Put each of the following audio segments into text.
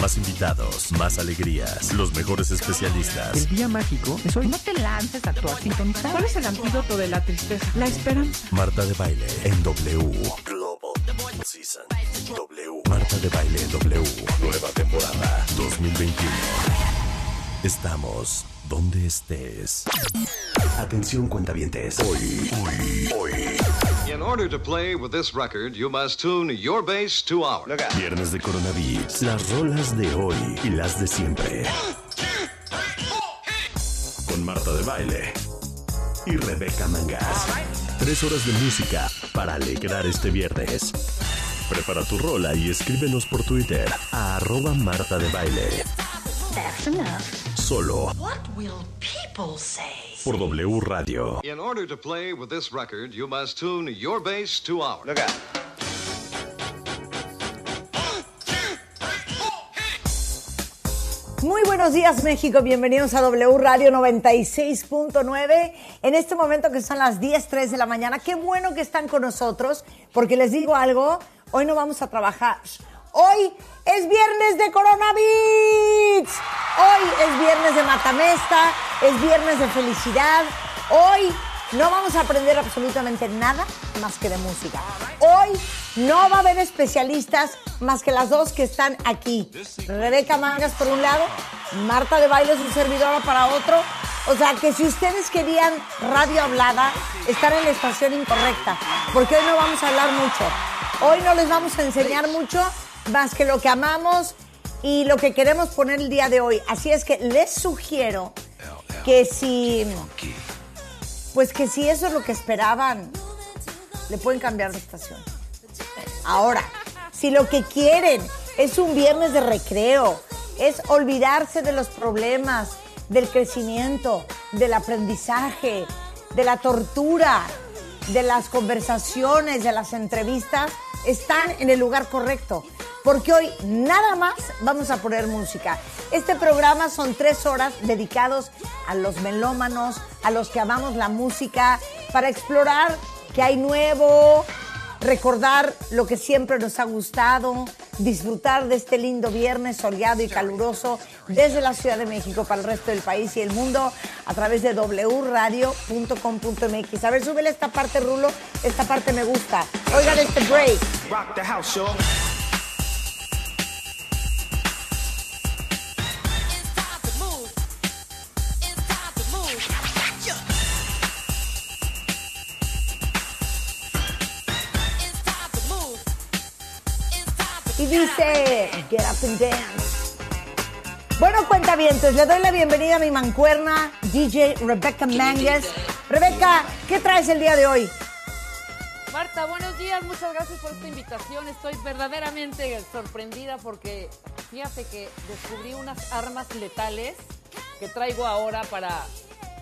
Más invitados, más alegrías, los mejores especialistas. El día mágico es hoy. No te lances a actuar sintonizado. ¿Cuál es el antídoto de la tristeza? La esperanza. Marta de baile en W. Global Season. W. Marta de baile en W. Nueva temporada 2021. Estamos donde estés. Atención cuentavientes. Hoy, hoy, hoy. In order to play with this record, you must tune your bass to ours. Viernes de Coronavirus. Las rolas de hoy y las de siempre. Con Marta de Baile y Rebeca Mangas. Tres horas de música para alegrar este viernes. Prepara tu rola y escríbenos por Twitter a arroba Marta de Baile. That's enough. Solo What will people say? por W Radio. In order to play with this record, you must tune your bass to ours. Muy buenos días México, bienvenidos a W Radio 96.9. En este momento que son las 10.03 de la mañana, qué bueno que están con nosotros, porque les digo algo, hoy no vamos a trabajar. Hoy es viernes de Coronavirus. Hoy es viernes de Matamesta, es viernes de felicidad. Hoy no vamos a aprender absolutamente nada más que de música. Hoy no va a haber especialistas más que las dos que están aquí. Rebeca Mangas por un lado, Marta de Baile su servidora para otro. O sea que si ustedes querían radio hablada, están en la estación incorrecta, porque hoy no vamos a hablar mucho. Hoy no les vamos a enseñar mucho más que lo que amamos y lo que queremos poner el día de hoy. Así es que les sugiero que si pues que si eso es lo que esperaban, le pueden cambiar de estación. Ahora, si lo que quieren es un viernes de recreo, es olvidarse de los problemas, del crecimiento, del aprendizaje, de la tortura, de las conversaciones, de las entrevistas, están en el lugar correcto. Porque hoy nada más vamos a poner música. Este programa son tres horas dedicados a los melómanos, a los que amamos la música, para explorar qué hay nuevo, recordar lo que siempre nos ha gustado, disfrutar de este lindo viernes soleado y caluroso desde la Ciudad de México para el resto del país y el mundo a través de wradio.com.mx. A ver, súbele esta parte, Rulo. Esta parte me gusta. Oigan este break. Rock the house, Y dice, get up and dance. Bueno, cuentavientes, le doy la bienvenida a mi mancuerna, DJ Rebecca Mangas. Rebeca, ¿qué traes el día de hoy? Marta, buenos días, muchas gracias por esta invitación. Estoy verdaderamente sorprendida porque fíjate que descubrí unas armas letales que traigo ahora para,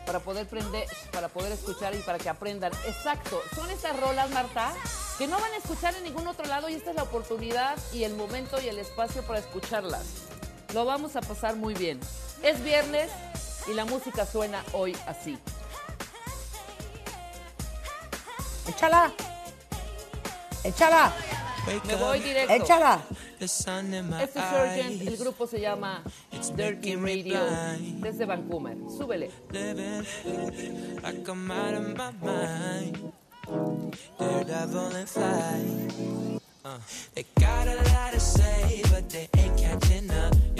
para poder prender, para poder escuchar y para que aprendan. Exacto, son esas rolas, Marta, que no van a escuchar en ningún otro lado y esta es la oportunidad y el momento y el espacio para escucharlas. Lo vamos a pasar muy bien. Es viernes y la música suena hoy así. Échala. Échala. Me voy directo. Échala. Este es Urgent, el grupo se llama Dirty Radio desde Vancouver. Súbele. Uh, they got a lot to say, but they ain't catching up.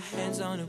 hands on a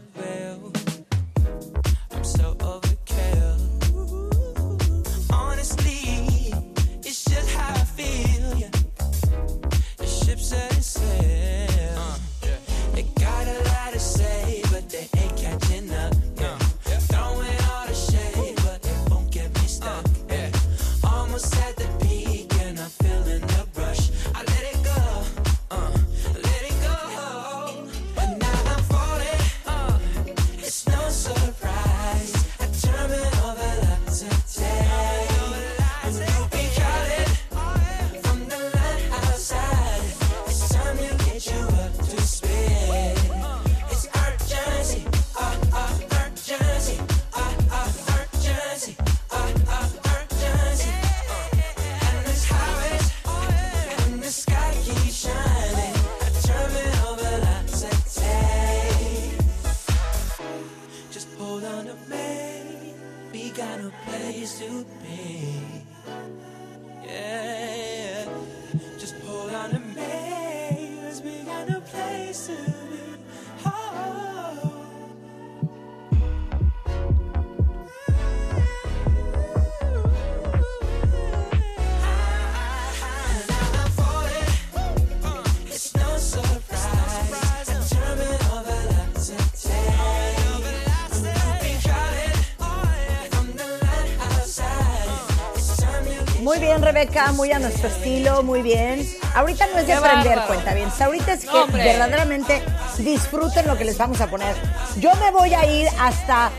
Rebeca, muy a nuestro estilo, muy bien. Ahorita no es de aprender, cuenta bien. Ahorita es que No, verdaderamente disfruten lo que les vamos a poner. Yo me voy a ir hasta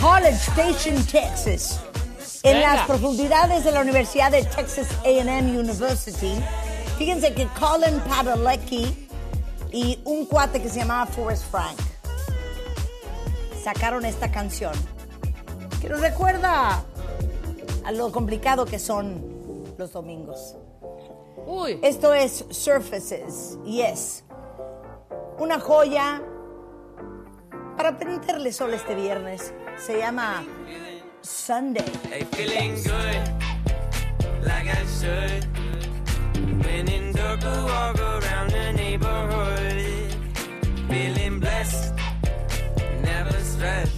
College Station, Texas. En Venga. las profundidades de la Universidad de Texas AM University. Fíjense que Colin Padalecki y un cuate que se llamaba Forrest Frank sacaron esta canción que nos recuerda a lo complicado que son los domingos. Uy, Esto es Surfaces, yes. Una joya para prenderle sol este viernes. Se llama Sunday. Hey, feeling good, like I should. When in dark, I walk around the neighborhood. Feeling blessed, never stressed.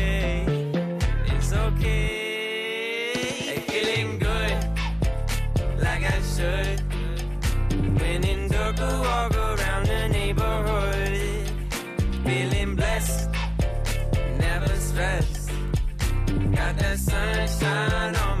Should. When in I walk around the neighborhood. Feeling blessed, never stressed. Got that sunshine on my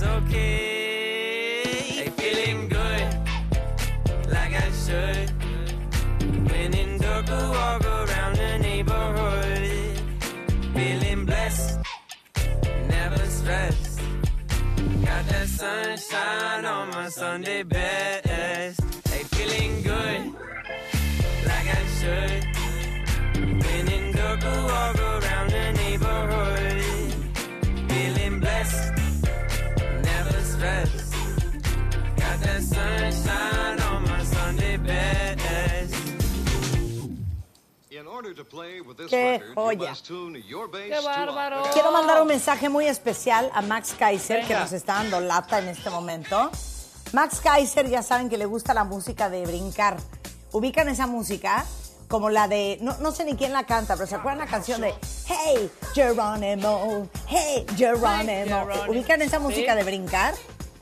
It's okay. Hey, feeling good, like I should. When in dark, walk around the neighborhood. Feeling blessed, never stressed. Got that sunshine on my Sunday best. Hey, feeling good, like I should. When in dark, walk around the neighborhood. Feeling blessed, Got that sunshine on my Sunday best. Qué record, joya. you must tune your bass qué bárbaro. Quiero mandar un mensaje muy especial a Max Kaiser, que nos está dando lata en este momento. Max Kaiser, ya saben que le gusta la música de brincar. Ubican esa música como la de, no, no sé ni quién la canta, pero ¿se acuerdan la canción de Hey, Geronimo. Hey, Geronimo. ¿Ubican esa música de brincar?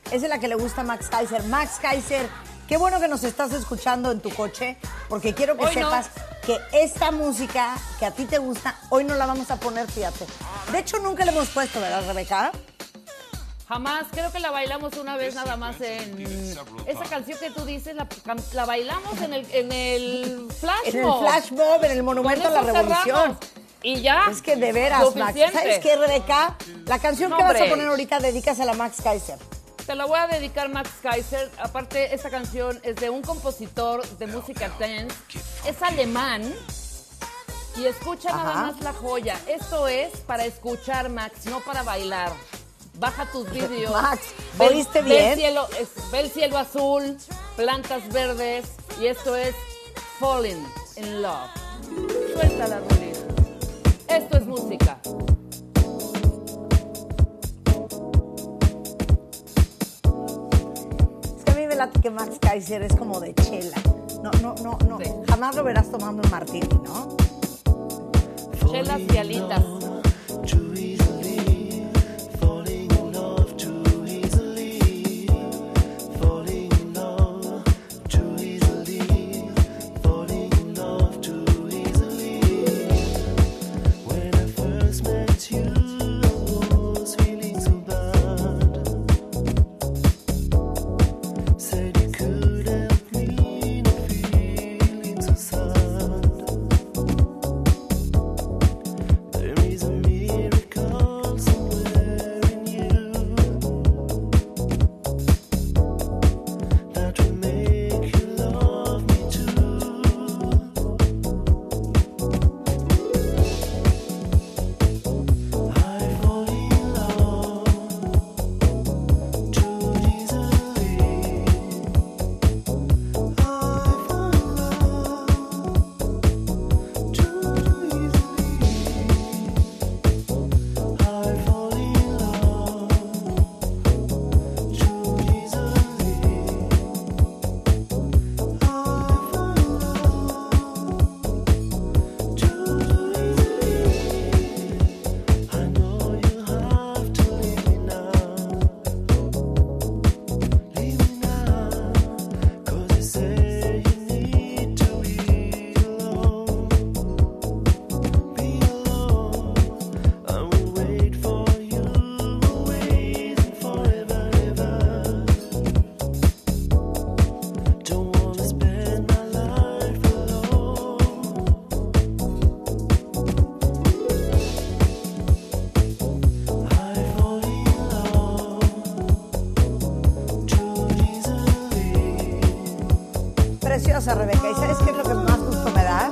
Esa es la que le gusta a Max Kaiser. Max Kaiser, qué bueno que nos estás escuchando en tu coche, porque quiero que Hoy no. sepas que esta música que a ti te gusta, hoy no la vamos a poner, fíjate. De hecho, nunca la hemos puesto, ¿verdad, Rebeca? Jamás, creo que la bailamos una vez nada más en esa canción que tú dices, la, la bailamos en el, en el flash En el flash mob, en el Monumento a la Revolución. Y ya. Es que de veras, Max. ¿Sabes qué, Rebeca? La canción No, que vas a poner ahorita, dedícasela a Max Kaiser. Te la voy a dedicar Max Kaiser. Aparte, esta canción es de un compositor de música dance. Es alemán. Y escucha nada Ajá. más la joya. Esto es para escuchar, Max, no para bailar. Baja tus vídeos. Max, Ve- ¿oíste ve bien? el cielo, es- ve el cielo azul, plantas verdes. Y esto es Falling in Love. Suelta la. Esto es música. Es que a mí me late que Max Kaiser es como de chela. No, no, no, no. Sí. Jamás lo verás tomando un martini, ¿no? Chelas y alitas. Preciosa, Rebeca. ¿Y sabes qué es lo que más gusto me da?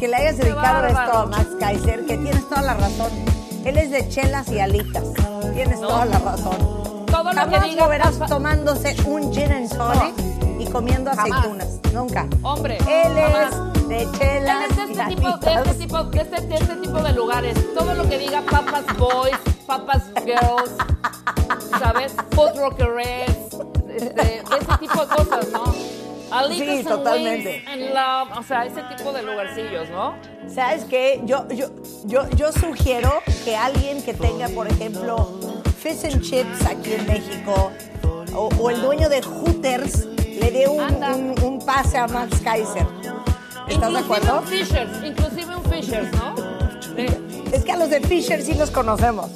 Que le hayas dedicado esto a. Max Kaiser, que tienes toda la razón. Él es de chelas y alitas. Tienes toda la razón. Todo lo Jamás diga lo verás tomándose un gin and tonic y comiendo Jamás. aceitunas. Nunca. Hombre, Él jamás. es de chelas Él es de y este tipo, de alitas. este tipo, de este, de este tipo de lugares. Todo lo que diga papas boys, papas girls, ¿sabes? Food rockeres, este, de ese tipo de cosas, ¿no? Sí, totalmente. love, o sea, ese tipo de lugarcillos, ¿no? ¿Sabes qué? Yo, yo, yo, yo sugiero que alguien que tenga, por ejemplo, Fish and Chips aquí en México, o, o el dueño de Hooters, le dé un, un- un pase a Max Kaiser. ¿Estás de inclusive acuerdo? un Fishers, inclusive un Fishers, ¿no? Es que a los de Fisher sí los conocemos.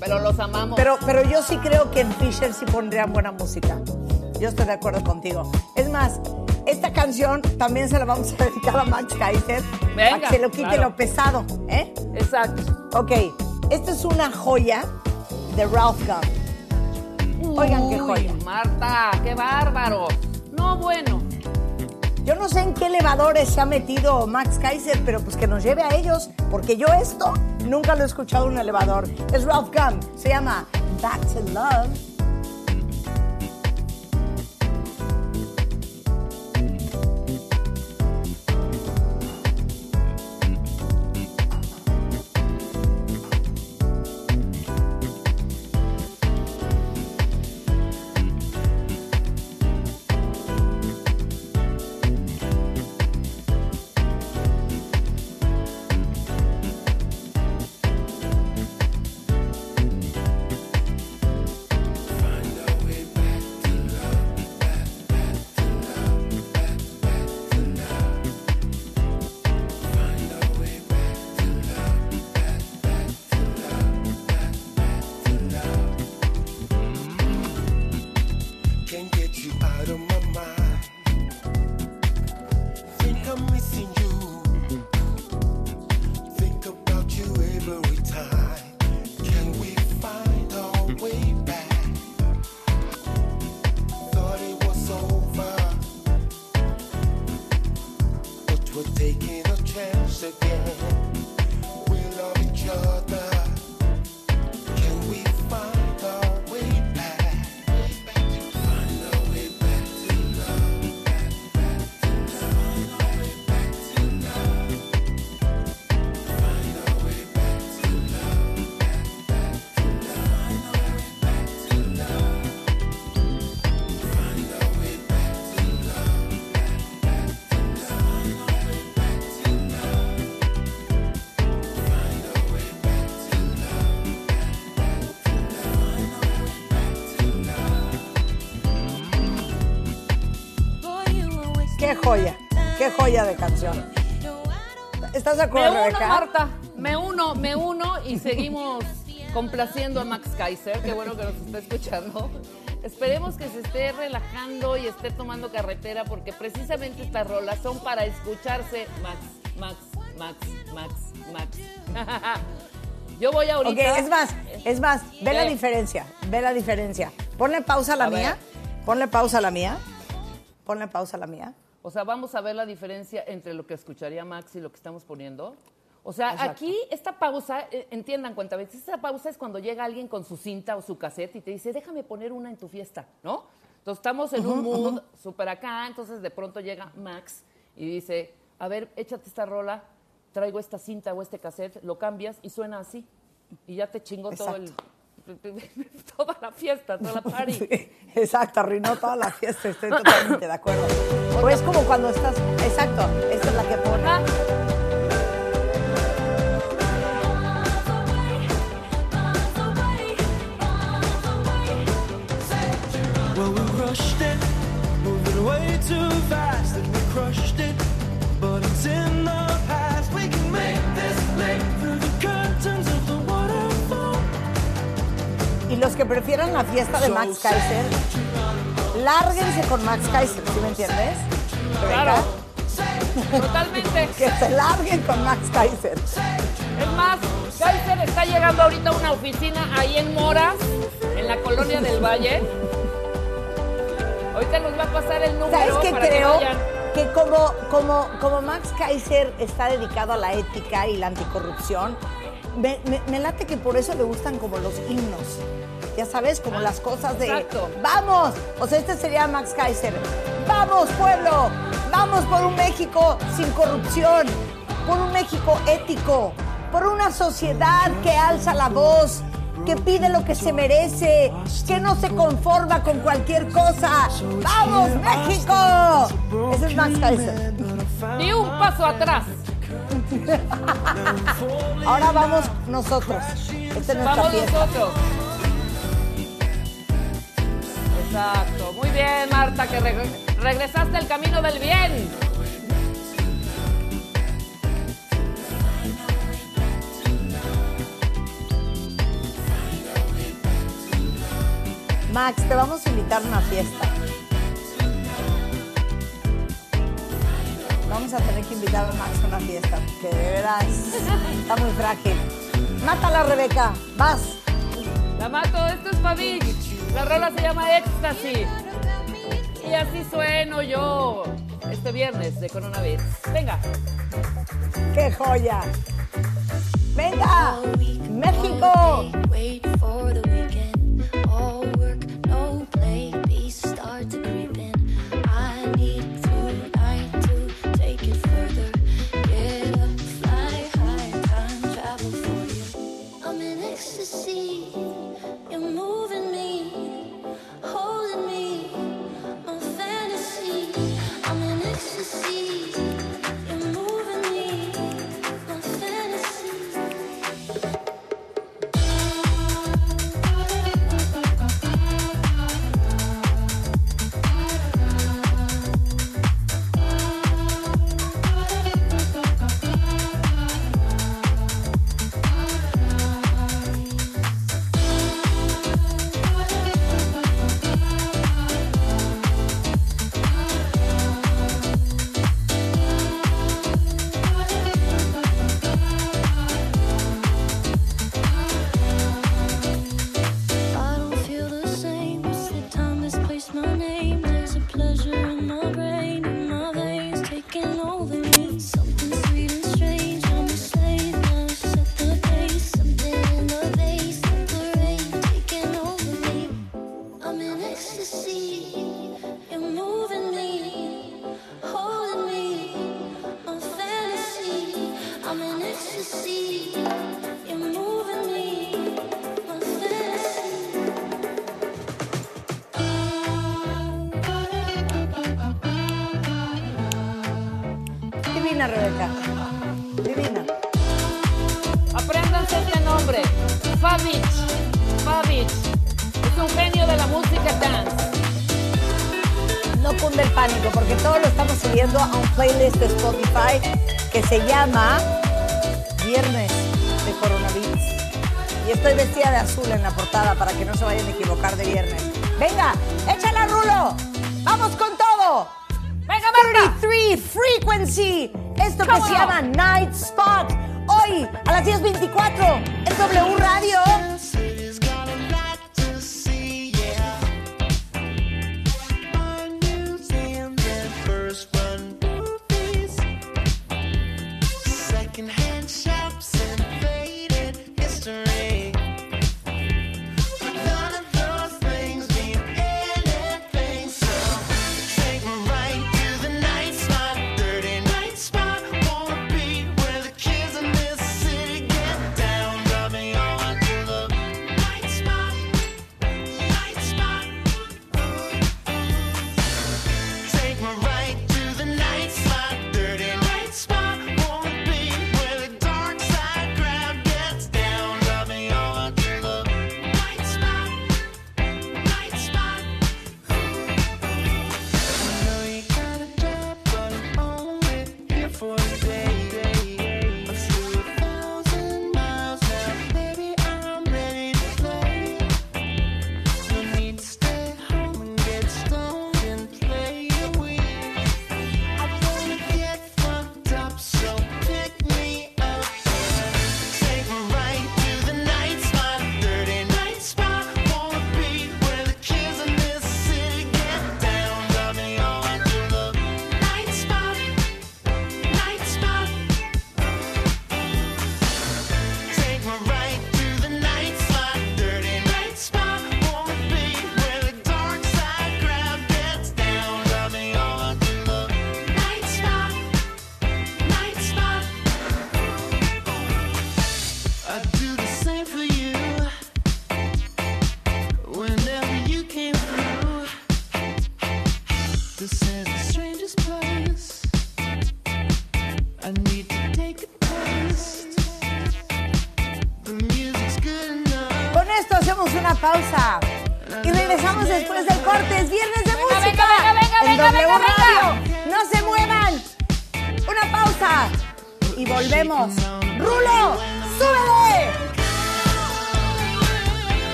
pero los amamos. Pero, pero yo sí creo que en Fisher sí pondrían buena música. Yo estoy de acuerdo contigo. Es más, esta canción también se la vamos a dedicar a Max Kaiser. Venga, para que se lo quite claro. lo pesado. ¿eh? Exacto. Ok, esta es una joya de Ralph Gum. Oigan qué joya. Marta, qué bárbaro. No, bueno. Yo no sé en qué elevadores se ha metido Max Kaiser, pero pues que nos lleve a ellos, porque yo esto nunca lo he escuchado en un elevador. Es Ralph Gum, se llama Back to Love. Joya, qué joya de canción. ¿Estás de Me acuerdo, uno, Rebeca? Marta. Me uno, me uno y seguimos complaciendo a Max Kaiser. Qué bueno que nos está escuchando. Esperemos que se esté relajando y esté tomando carretera porque precisamente estas rolas son para escucharse Max, Max, Max, Max, Max. Yo voy ahorita. Ok, es más, es más, ve la ¿Qué? diferencia, ve la diferencia. Ponle pausa a la A ver. mía, ponle pausa a la mía, ponle pausa a la mía. O sea, vamos a ver la diferencia entre lo que escucharía Max y lo que estamos poniendo. O sea, Exacto. aquí esta pausa, eh, entiendan cuenta veces, esta pausa es cuando llega alguien con su cinta o su cassette y te dice, déjame poner una en tu fiesta, ¿no? Entonces estamos en un mood súper acá, entonces de pronto llega Max y dice, a ver, échate esta rola, traigo esta cinta o este cassette, lo cambias y suena así. Y ya te chingó todo el, toda la fiesta, toda la party. Sí, exacto, arruinó toda la fiesta, estoy totalmente de acuerdo. O es como cuando estás, exacto, esta es la que pone. Well, we rushed it, moving way too fast, and we crushed it. Los que prefieran la fiesta de Max Kaiser, lárguense con Max Kaiser, ¿sí me entiendes? Claro. Totalmente. Que se larguen con Max Kaiser. Es más, Kaiser está llegando ahorita a una oficina ahí en Moras, en la colonia del Valle. Ahorita nos va a pasar el número ¿Sabes qué para creo? que vayan. Que como, como, como Max Kaiser está dedicado a la ética y la anticorrupción, me, me- me late que por eso le gustan como los himnos. Ya sabes, como las cosas de exacto. ¡Vamos! O sea, este sería Max Kaiser. ¡Vamos, pueblo! ¡Vamos por un México sin corrupción! Por un México ético. Por una sociedad que alza la voz, que pide lo que se merece, que no se conforma con cualquier cosa. ¡Vamos, México! Ese es Max Kaiser. Ni un paso atrás. Ahora vamos nosotros. Esta es nuestra Vamos fiesta. nosotros. Exacto. Muy bien, Marta, que reg- regresaste al camino del bien. Max, te vamos a invitar a una fiesta. Vamos a tener que invitar a Max a una fiesta, porque de veras está muy frágil. Mátala, Rebeca. Vas. La mato, esto es mí. La rola se llama Éxtasis. Y así sueno yo este viernes de Coronavirus. Venga. ¡Qué joya! ¡Venga! ¡México!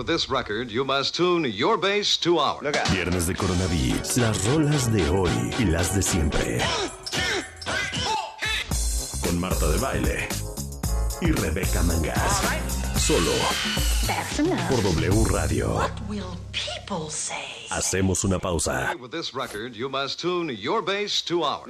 With this record, you must tune your bass to ours. Viernes de Coronavirus. Las rolas de hoy y las de siempre. Con Marta de Baile y Rebeca Mangas. Solo por W Radio. What will people say? Hacemos una pausa. With this record, you must tune your bass to ours.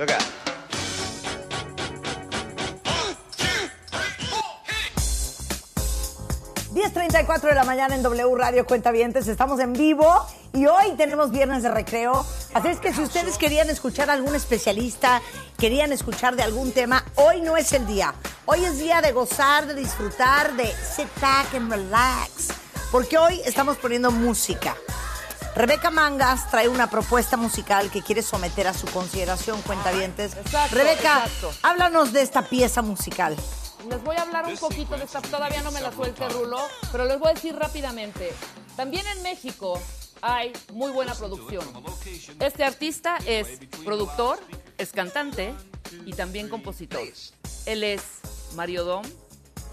10.34 de la mañana en W Radio Cuentavientes. Estamos en vivo y hoy tenemos viernes de recreo. Así es que si ustedes querían escuchar a algún especialista, querían escuchar de algún tema, hoy no es el día. Hoy es día de gozar, de disfrutar, de sit back and relax. Porque hoy estamos poniendo música. Rebeca Mangas trae una propuesta musical que quiere someter a su consideración, cuentavientes. Exacto, Rebeca, exacto. háblanos de esta pieza musical. Les voy a hablar un poquito de esta, todavía no me la suelte Rulo, pero les voy a decir rápidamente. También en México hay muy buena producción. Este artista es productor, es cantante y también compositor. Él es Mario Dom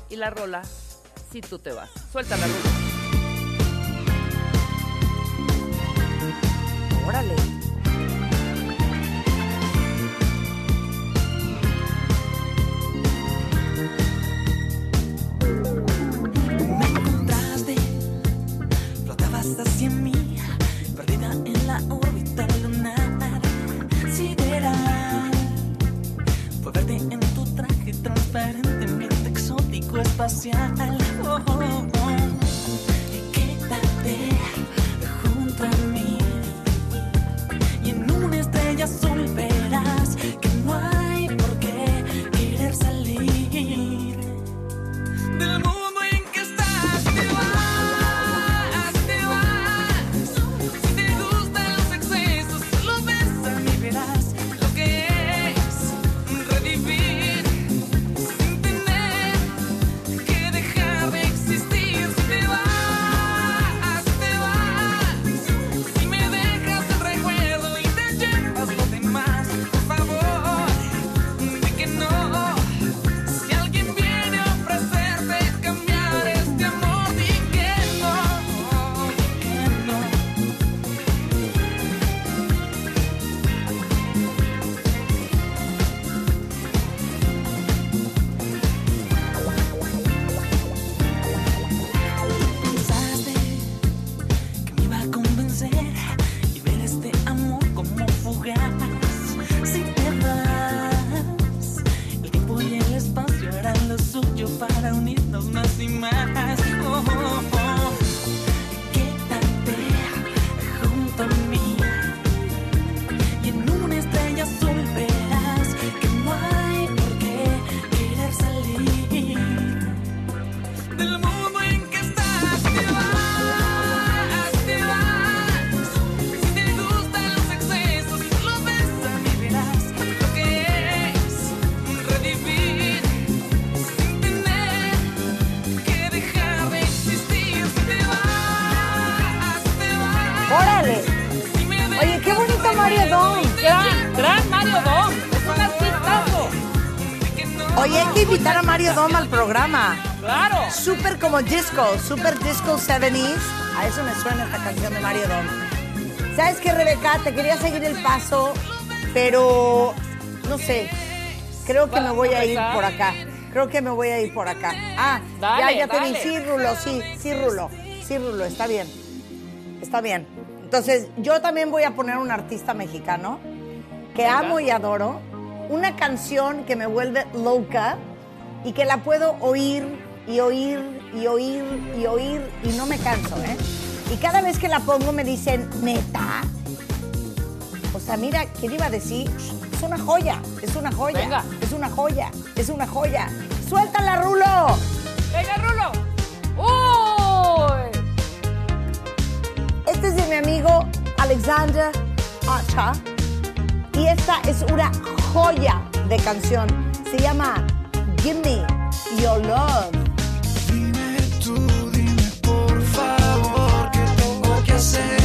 y la rola Si tú te vas. Suelta la Rulo. Órale. Espacial. Oh, oh, oh. Quédate junto a mí y en una estrella azul como disco, súper disco 70s. A eso me suena esta canción de Mario Dom. ¿Sabes qué, Rebeca? Te quería seguir el paso, pero no sé. Creo que me voy a ir por acá. Creo que me voy a ir por acá. Ah, Dale, ya, ya te vi. Sí, Rulo, sí, sí, Rulo. Sí, Rulo, está bien. Está bien. Entonces, yo también voy a poner un artista mexicano que amo y adoro. Una canción que me vuelve loca y que la puedo oír y oír y oír y oír y no me canso, ¿eh? Y cada vez que la pongo me dicen, neta. O sea, mira, ¿quién iba a decir? Es una joya, es una joya, Venga. es una joya, es una joya. ¡Suéltala, Rulo! Venga, Rulo. Uy. Este es de mi amigo Alexander Acha. Y esta es una joya de canción. Se llama Give Me Your Love. Tengo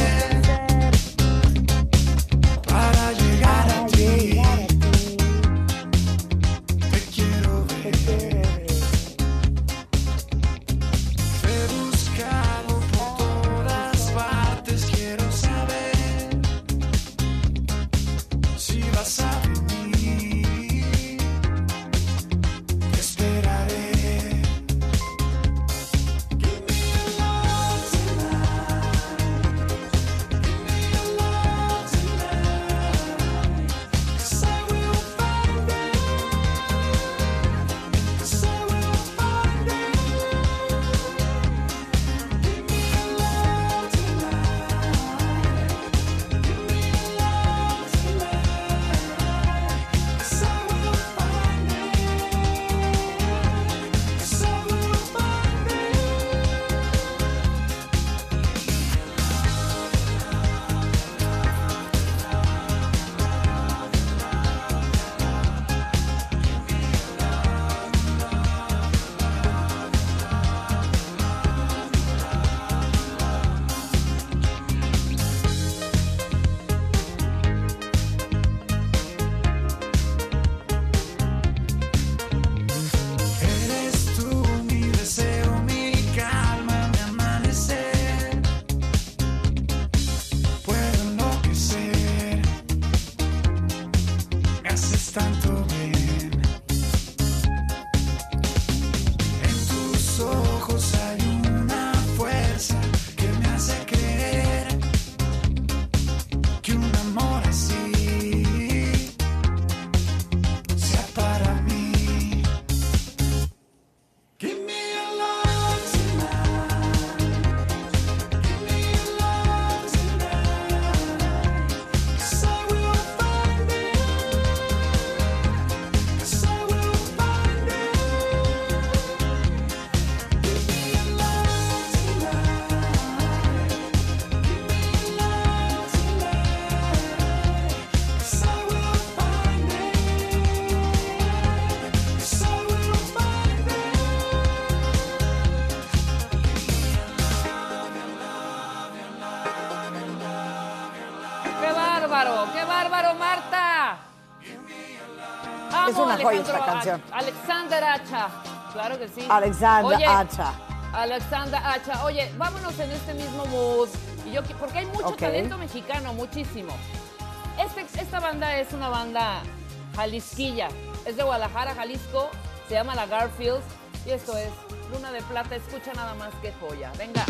Alexander Hacha. Claro que sí. Alexander Oye, Hacha. Alexander Hacha. Oye, vámonos en este mismo bus. Y yo, porque hay mucho talento mexicano, muchísimo. Este, esta banda es una banda jalisquilla. Es de Guadalajara, Jalisco. Se llama La Garfields Y esto es Luna de Plata. Escucha nada más que joya. Venga.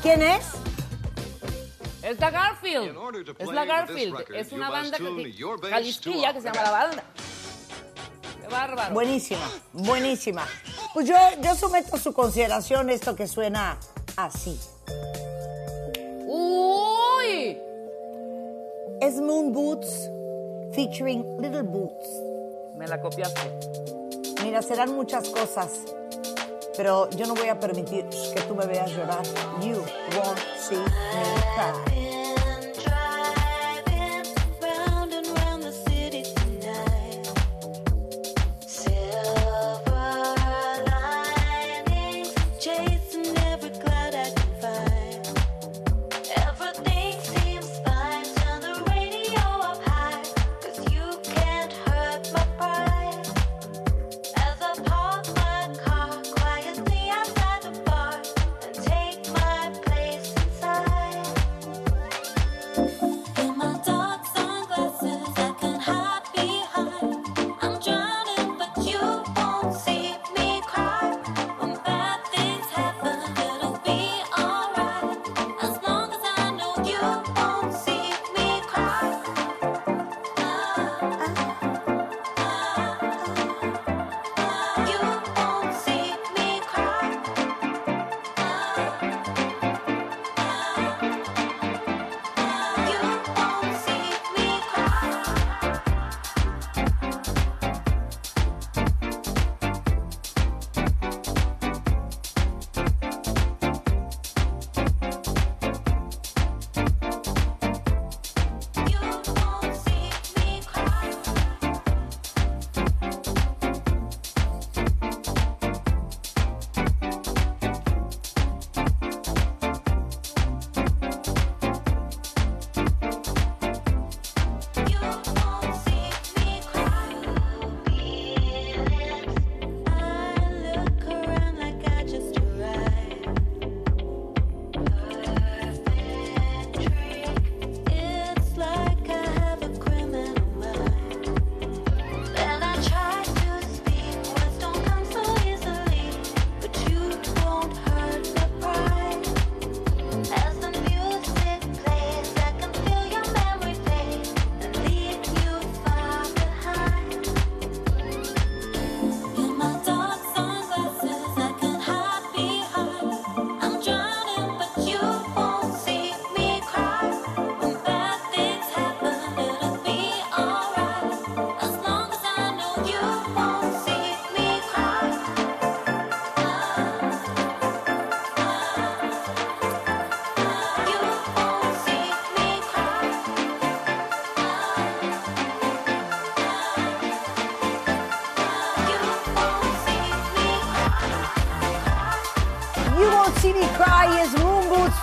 ¿Quién es? Es la Garfield. Es la Garfield. Es una banda jalisquilla que se llama La Banda. Qué bárbaro. Buenísima, buenísima. Pues yo, yo someto a su consideración esto que suena así. ¡Uy! Es Moon Boots featuring Little Boots. Me la copiaste. Mira, serán muchas cosas pero yo no voy a permitir que tú me veas llorar. You won't see me.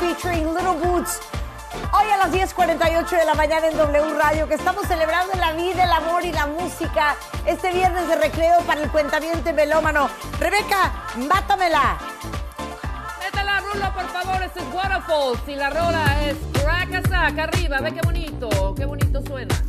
featuring Little Boots. Hoy a las 10.48 de la mañana en W Radio, que estamos celebrando la vida, el amor y la música. Este viernes de recreo para el cuentamiento melómano. Rebeca, mátamela. Métela, Rulo, por favor. Este es Waterfalls y la rola es Crack Arriba, ve qué bonito, qué bonito suena.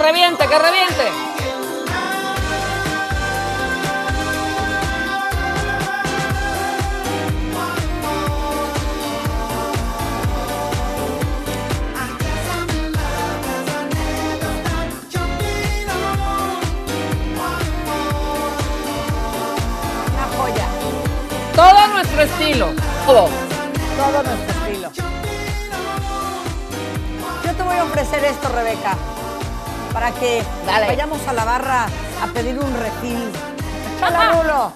Reviente, que reviente. Una joya. Todo nuestro estilo. Todo. Todo nuestro estilo. Yo te voy a ofrecer esto, Rebeca, para que Dale. vayamos a la barra a pedir un refil. Chala, Rulo.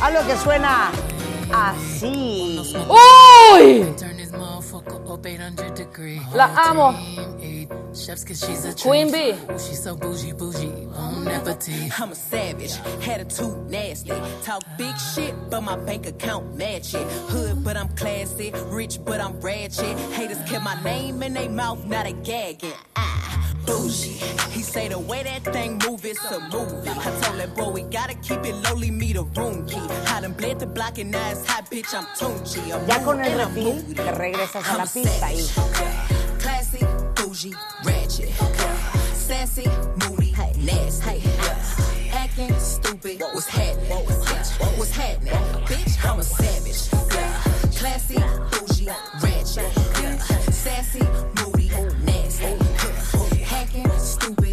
A lo que suena así. ¡Uy! La amo. Queen Bee. I'm a savage, attitude nasty. Talk big shit, but my bank account match it. Hood, but I'm classy. Rich, but I'm ratchet. Haters kept my name in their mouth, not a gagging. Ah, bougie. He say the way that thing move, it's a movie. I told that boy we gotta keep it lowly, me the room key. I done bled the block and now it's hot, bitch, I'm Tunchi. Ya con el refil te regresas a la pista y. Classy, bougie, ratchet. Sassy, moody, nasty. Acting stupid, what's happening? What's happening? Bitch, I'm a savage. Classy, bougie, ratchet. Sassy,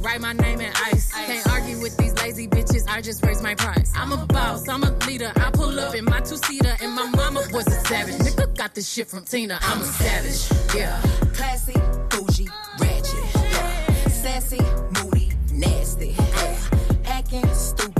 Write my name in ice. Can't argue with these lazy bitches. I just raise my price. I'm a boss. I'm a leader. I pull up in my two seater, and my mama was a savage. Nigga got this shit from Tina. I'm a savage. Yeah. Classy, bougie, ratchet. Yeah. Sassy, moody, nasty. Yeah. Acting stupid,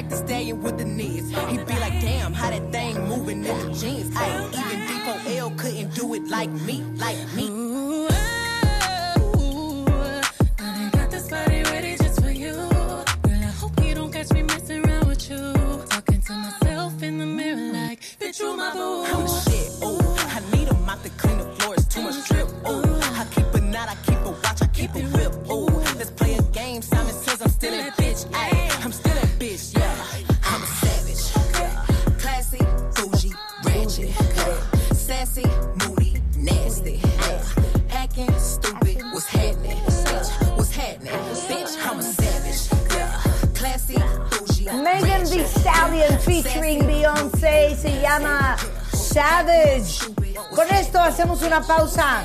like the stallion with the knees. He be like, damn, how that thing moving in the jeans. Ay, even D4L couldn't do it like me, like me. I done got this body ready just for you. Girl, I hope you don't catch me messing around with you. Talking to myself in the mirror like, bitch, you my boo. Stallion featuring Beyoncé se llama Savage. Con esto hacemos una pausa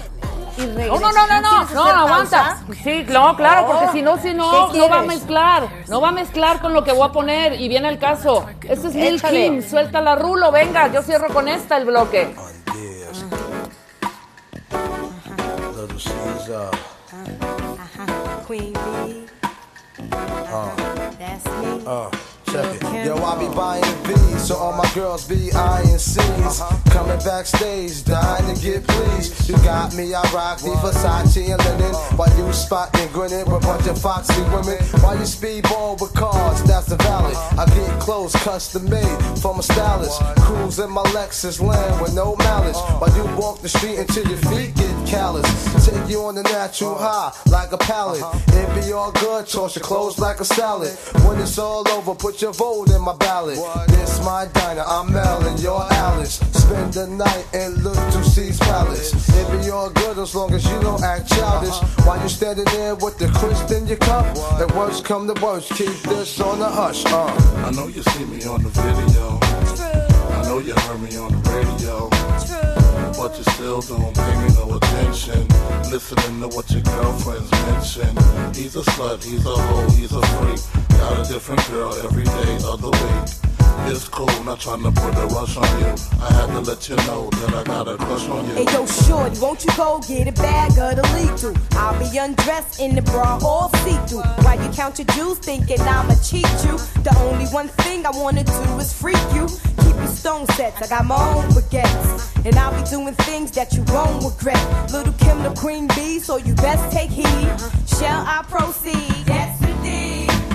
y No, no, no, no, no, ¿Quieres no, aguanta. pausa? Sí, no, claro, No. porque si no, si no, ¿Qué no va a mezclar. No va a mezclar con lo que voy a poner y viene el caso. Este es Lil. Kim, suelta la rulo, venga, yo cierro con esta el bloque. Queen Bee. That's me. Uh. Yo, I be buying V's, so all my girls be eyeing C's. Uh-huh. Coming backstage, dying to get pleased. You got me, I rock the Versace and linen. Uh. While you spotting, grinning with a bunch of foxy women. While you speedball with cars, that's the valley. Uh-huh. I get clothes custom made from a stylist. Cruise in my Lexus land with no malice. Uh. While you walk the street until your feet get callous. Take you on the natural high like a pallet. It be all good, toss your clothes like a salad. When it's all over, put your vote in my ballot. This my diner, I'm Mel and you're Alice. Spend the night and look to C's Palace. It be all good as long as you don't act childish. While you standing there with the crisp in your cup. The worst come to worst, keep this on the hush. Uh. I know you see me on the video. I know you heard me on the radio. But you still don't pay me no attention. Listening to what your girlfriends mention. He's a slut, he's a hoe, he's a freak. Got a different girl every day of the week. It's cool, not trying to put a rush on you. I had to let you know that I got a crush on you. Hey yo, shorty, won't you go get a bag of the lethal? I'll be undressed in the bra, all see-through. While you count your jewels, thinking I'ma cheat you. The only one thing I wanna do is freak you. Keep your stone sets, I got my own baguettes. And I'll be doing things that you won't regret. Little Kim the queen bee, so you best take heed. Shall I proceed? Yes.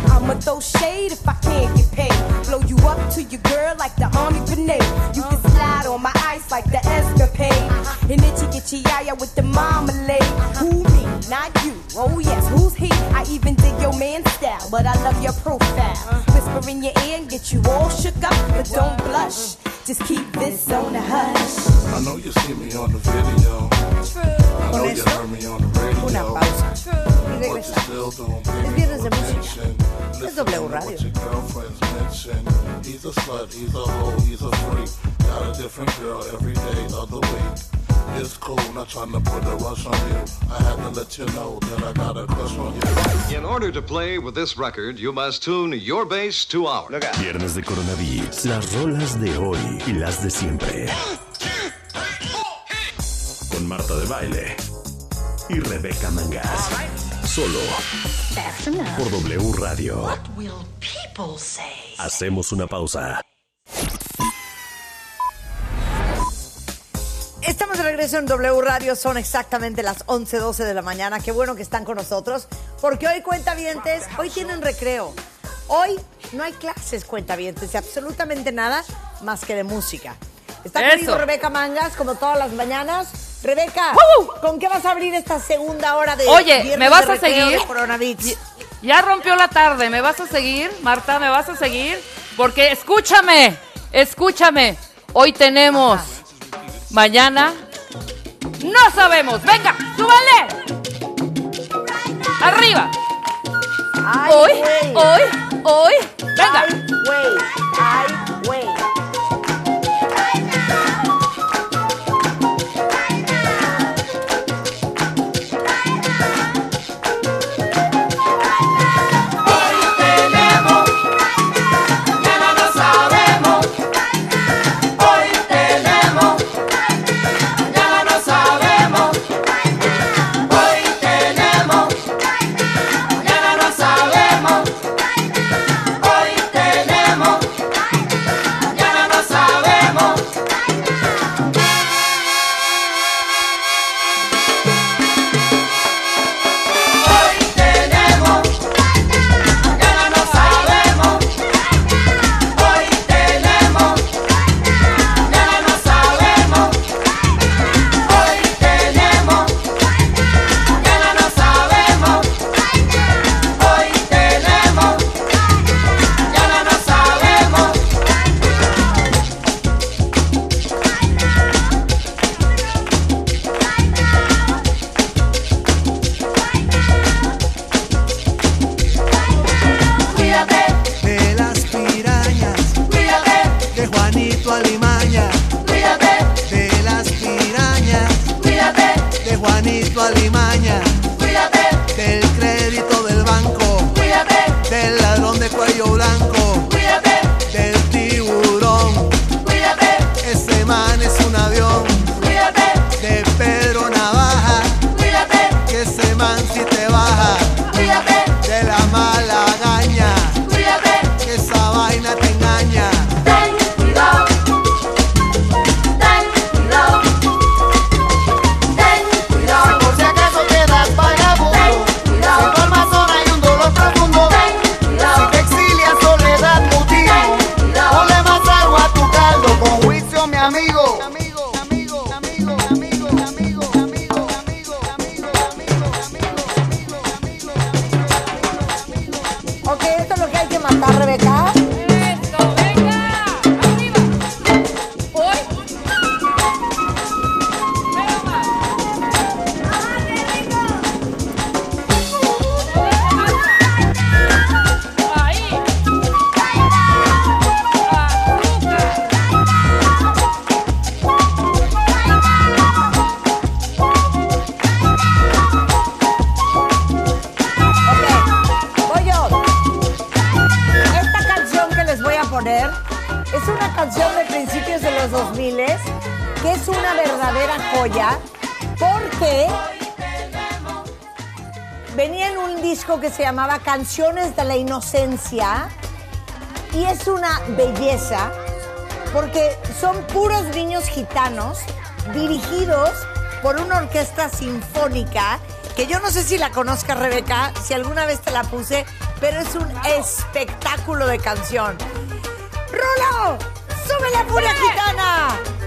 I'ma throw shade if I can't get paid. Blow you up to your girl like the army grenade. You can slide on my ice like the escapade. And itchy itchy yaya with the marmalade. Who me? Not you. Oh yes, who's he? I even dig your man style, but I love your profile. Whisper in your ear and get you all shook up, but don't blush. Just keep this on the hush. I know you see me on the video. I know you heard me on the radio. Una pausa. Y But you regresamos. still don't Es pay viernes de música. Es W Radio. your girlfriends mention. He's a slut, he's a hoe, he's a freak. Got a different girl every day of the week. It's cool, not trying to put a rush on you. I had to let you know that I got a crush on you. In order to play with this record, you must tune your bass to ours. Viernes de Coronavirus. Las rolas de hoy y las de siempre. Con Marta de Baile y Rebeca Mangas. Solo por W Radio. What will people say? Hacemos una pausa. Estamos de regreso en W Radio, son exactamente las 11.12 de la mañana. Qué bueno que están con nosotros, porque hoy cuentavientes, hoy tienen recreo. Hoy no hay clases cuentavientes, de absolutamente nada más que de música. Está Eso. conmigo Rebeca Mangas, como todas las mañanas. Rebeca, ¿con qué vas a abrir esta segunda hora de Oye, ¿me vas de a seguir? Coronavirus? Ya rompió la tarde, ¿me vas a seguir? Marta, ¿me vas a seguir? Porque escúchame, escúchame. Hoy tenemos, mañana, no sabemos. Venga, súbale. Arriba. Hoy, hoy, hoy. Venga. inocencia y es una belleza porque son puros niños gitanos dirigidos por una orquesta sinfónica que yo no sé si la conozcas Rebeca, si alguna vez te la puse, pero es un espectáculo de canción. ¡Rulo! ¡Sube la furia gitana!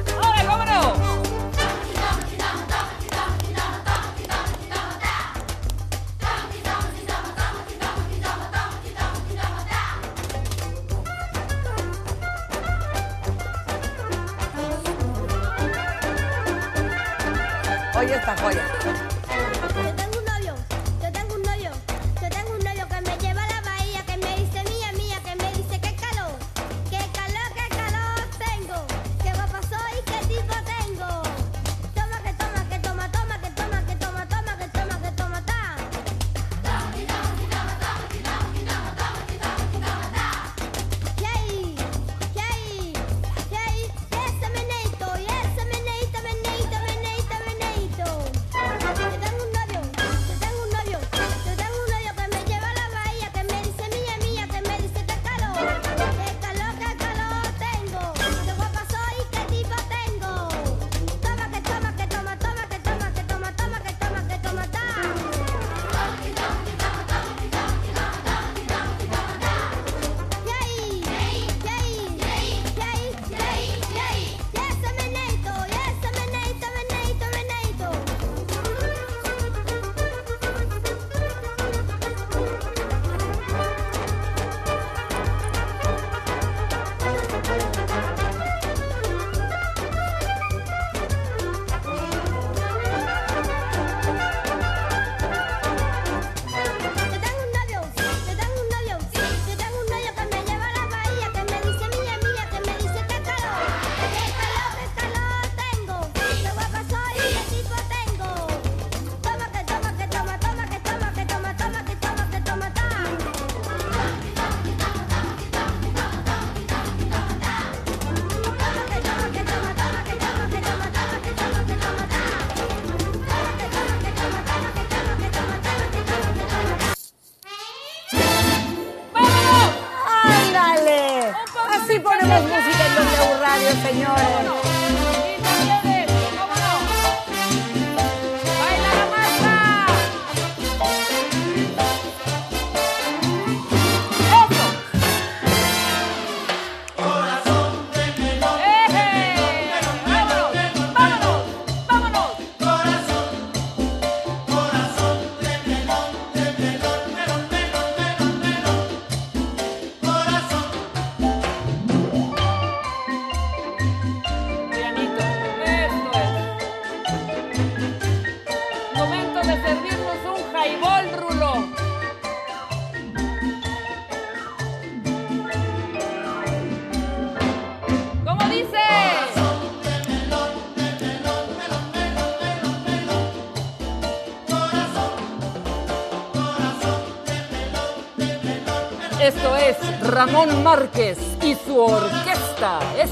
Ramón Márquez y su orquesta. Es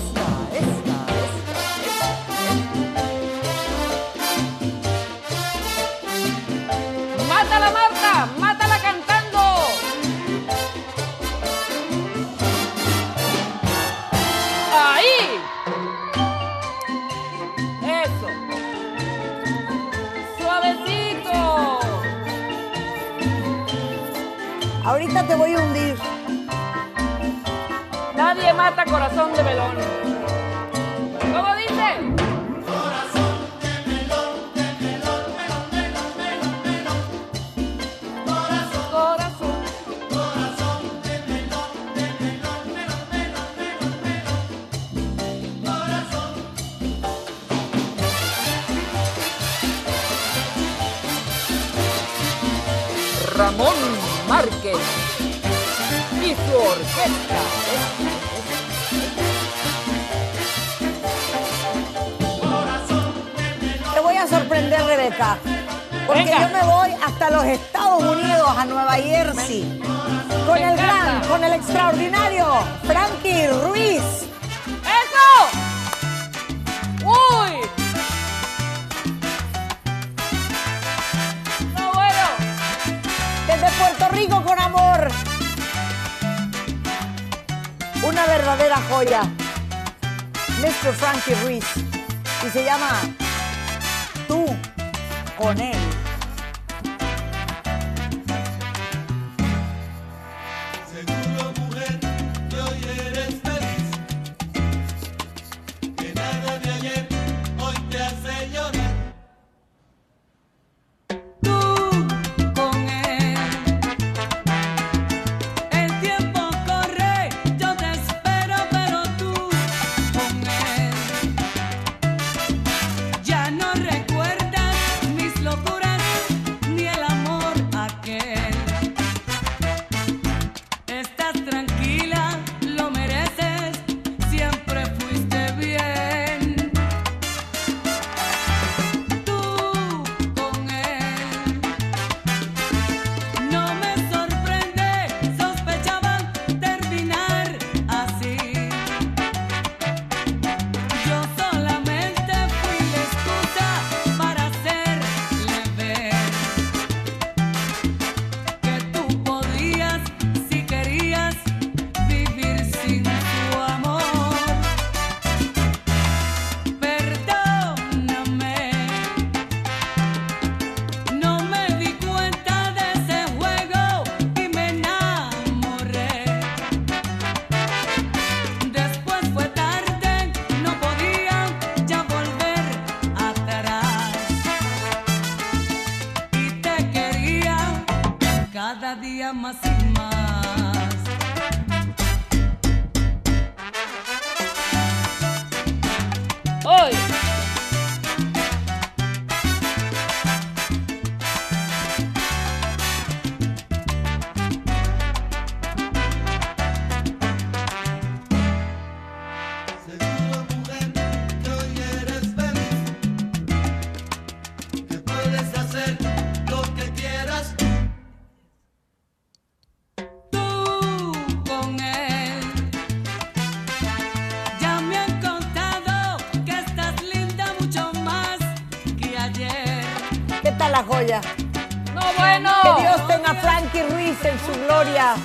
alabanza y su gloria.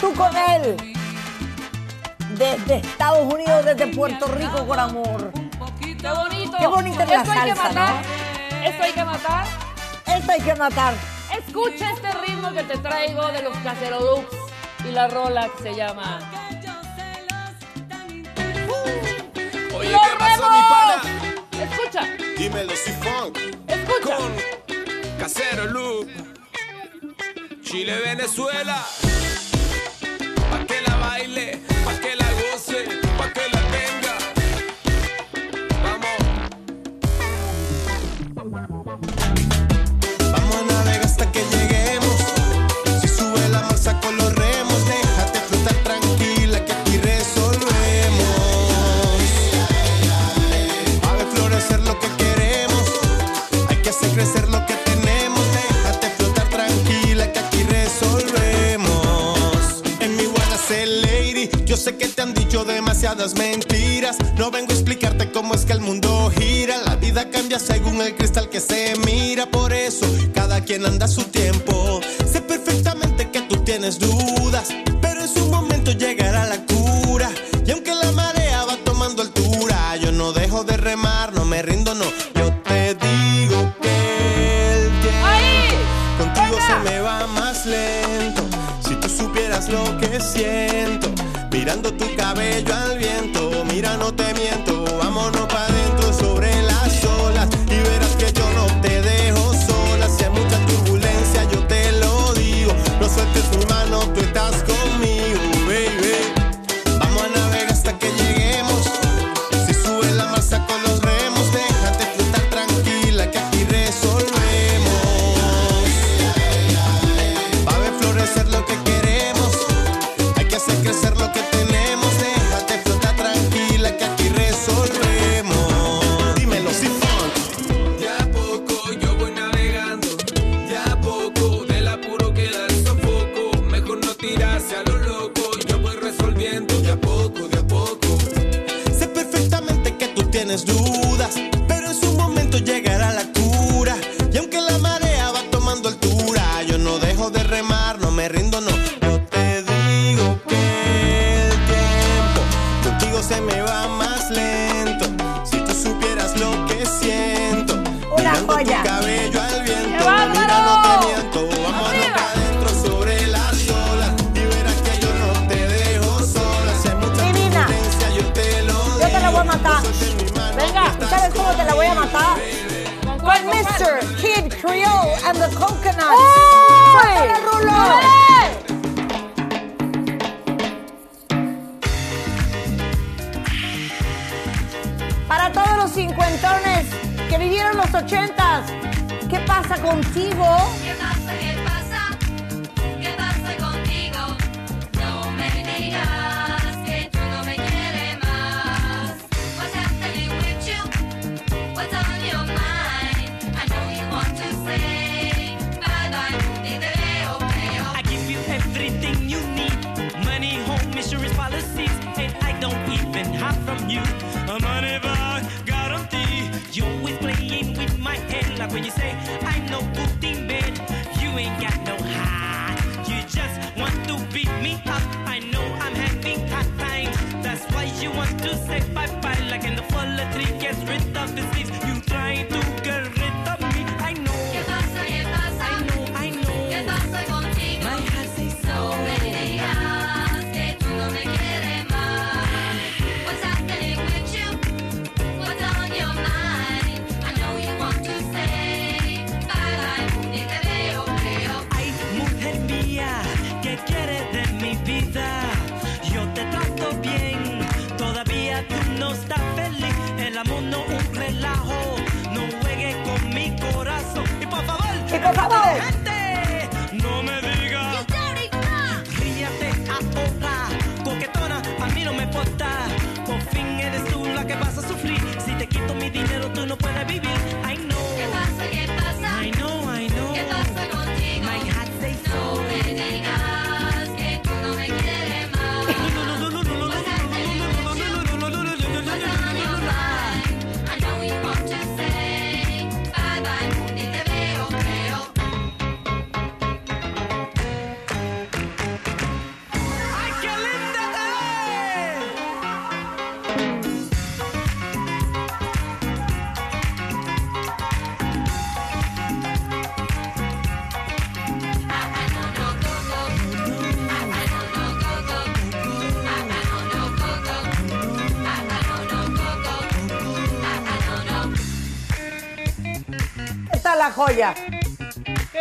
Tú con Él. Desde Estados Unidos, desde Puerto Rico, con amor. Qué bonito. Qué bonita es la salsa, hay que matar. ¿no? Eso hay que matar. Eso hay que matar. Escucha este ritmo que te traigo de los Cacerolux y la rola que se llama. Oye, ¿qué pasó, mi pana? Escucha. Dímelo, si funk. Escucha. Con Casero Loop. Venezuela. Fernanda Sutil.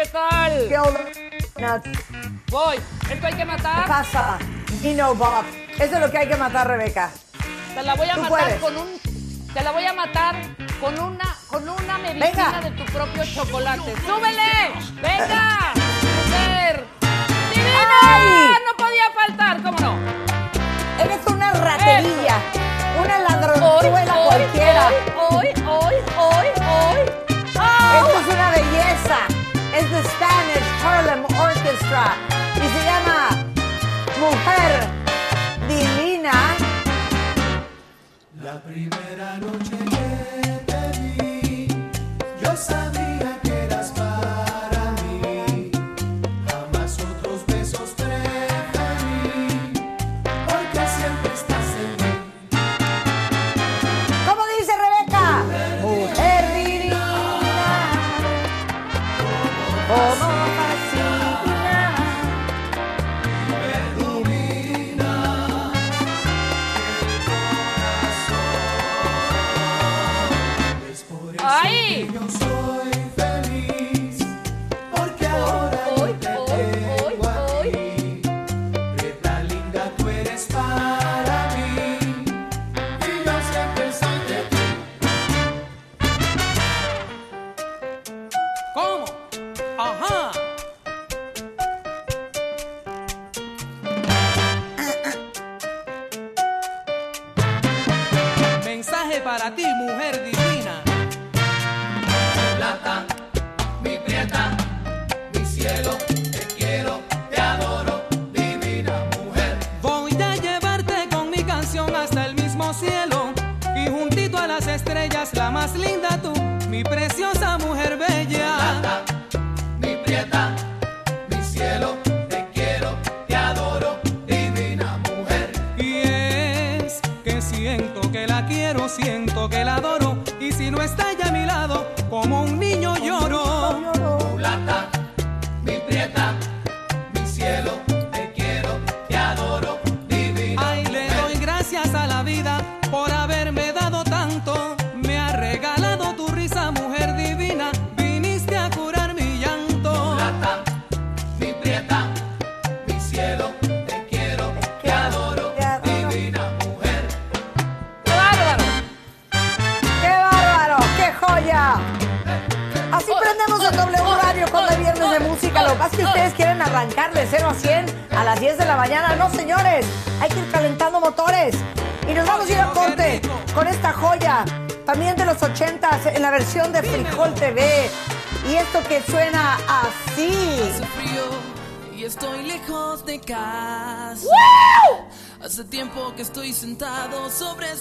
¿Qué metal. Voy. ¿Esto hay que matar? Pasa. Y no, Bob. Eso es lo que hay que matar, Rebeca. Te la voy a matar puedes. con un. Te la voy a matar con una, con una medicina Venga. de tu propio chocolate. ¡Súbele! ¡Venga! ¡Súper! ¡Divina! ¡Ay! ¡No podía faltar! ¿Cómo no? Eres una raterilla. Una ladronzuela hoy, cualquiera. Hoy, hoy, es the Spanish Harlem Orchestra y se llama Mujer Divina. La primera noche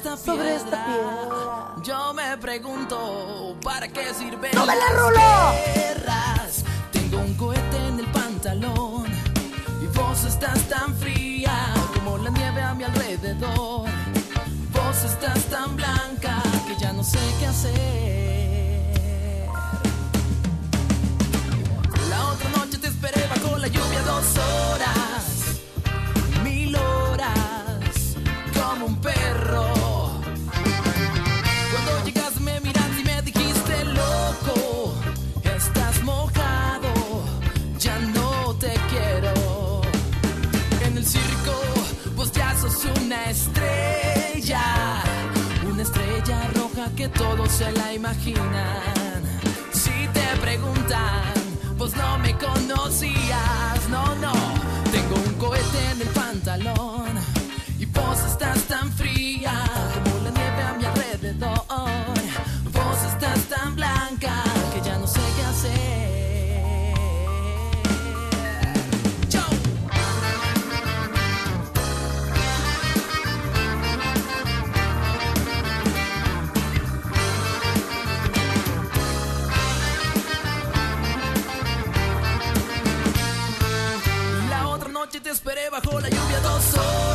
esta piedra. Sobre esta piedra. Yo me pregunto, ¿para qué sirve? ¡Súbele, las Rulo! guerras? Que todos se la imaginan. Si te preguntan, vos no me conocías, no, no. Tengo un cohete en el pantalón esperé bajo la lluvia dos horas,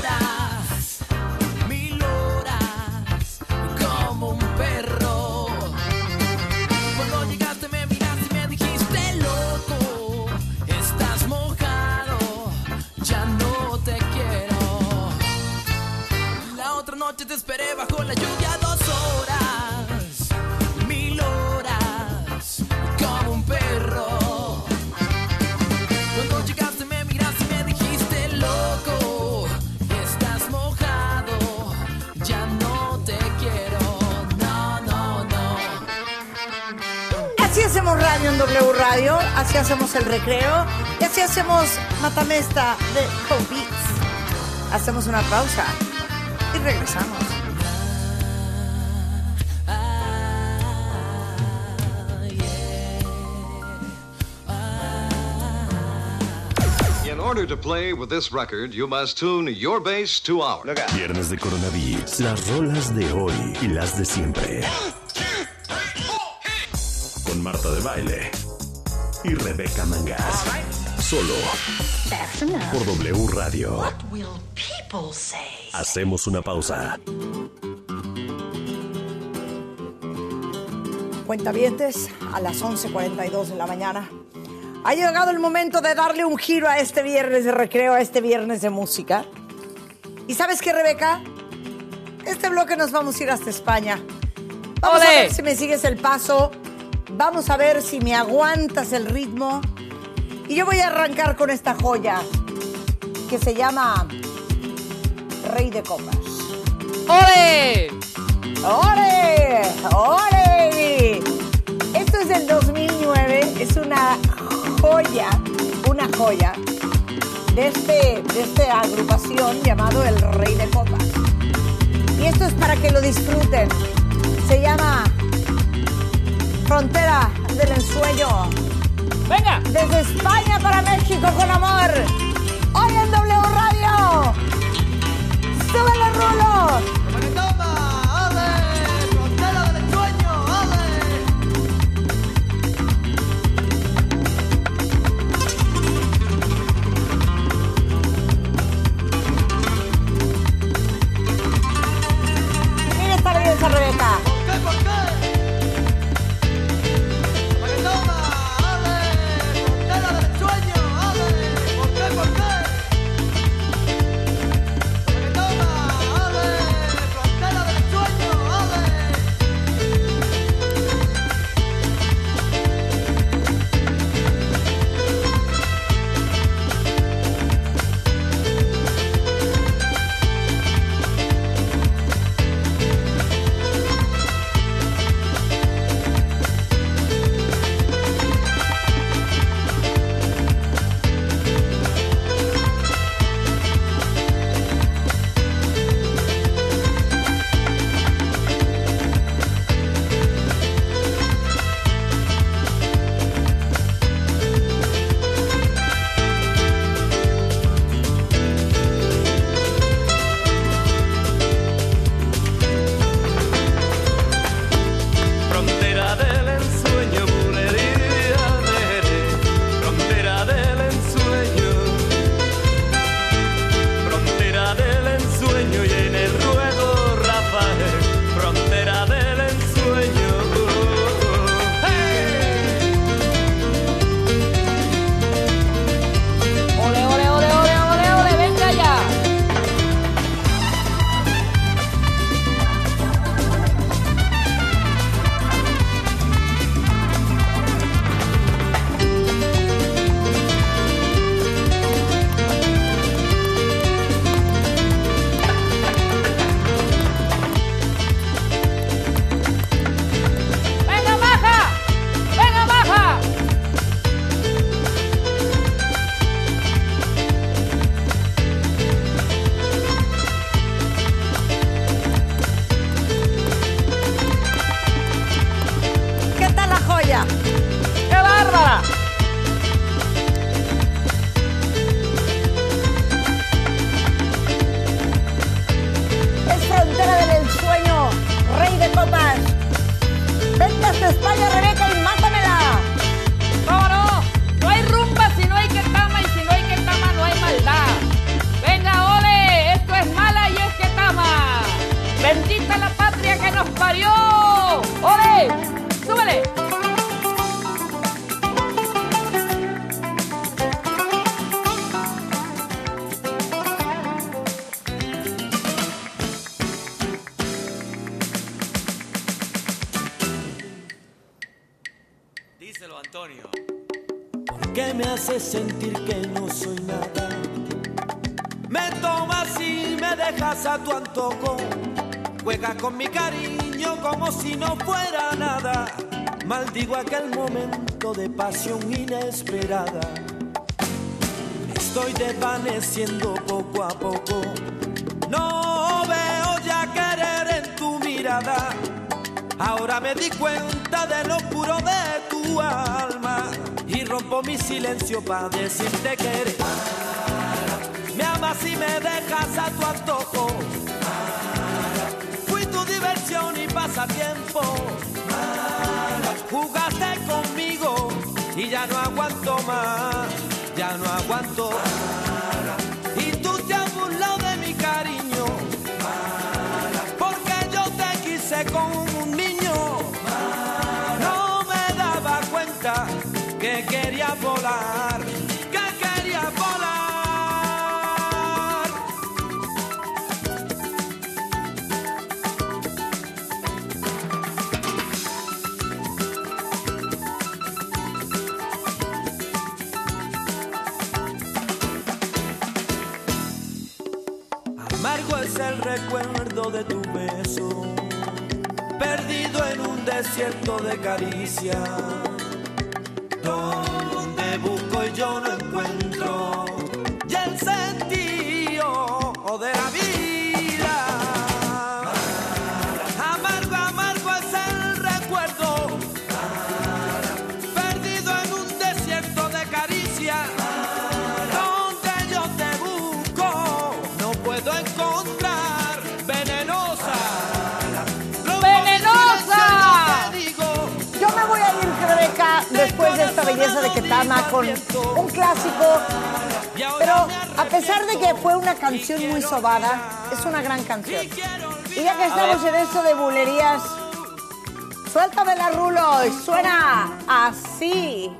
W Radio, así hacemos el recreo y así hacemos Matamesta de Beats. Hacemos una pausa y regresamos. In order to play with this record, you must tune your bass to ours. Viernes de coronavirus. Las rolas de hoy y las de siempre. Con Marta de Baile y Rebeca Mangas. Solo por W Radio. What will people say? Hacemos una pausa. Cuentavientes, a las 11.42 de la mañana. Ha llegado el momento de darle un giro a este viernes de recreo, a este viernes de música. ¿Y sabes qué, Rebeca? Este bloque nos vamos a ir hasta España. Vamos a ¡Ole! ver si me sigues el paso. Vamos a ver si me aguantas el ritmo. Y yo voy a arrancar con esta joya que se llama Rey de Copas. ¡Ole! ¡Ore! ¡Ore! Esto es del 2009, es una joya, una joya de, este, de esta agrupación llamado El Rey de Copas. Y esto es para que lo disfruten. Se llama Frontera del Ensueño. ¡Venga! Desde España para México con amor. Hoy en W Radio. ¡Súbele, Rulo! silencio para decirte que eres. Me amas y me dejas a tu antojo. Fui tu diversión y pasatiempo. Jugaste conmigo y ya no aguanto más. Ya no aguanto. más. volar, que quería volar. Amargo es el recuerdo de tu beso, perdido en un desierto de caricias pieza de Ketama con un clásico. Pero a pesar de que fue una canción muy sobada, es una gran canción. Y ya que estamos en esto de bulerías, suéltame la rulo y suena así.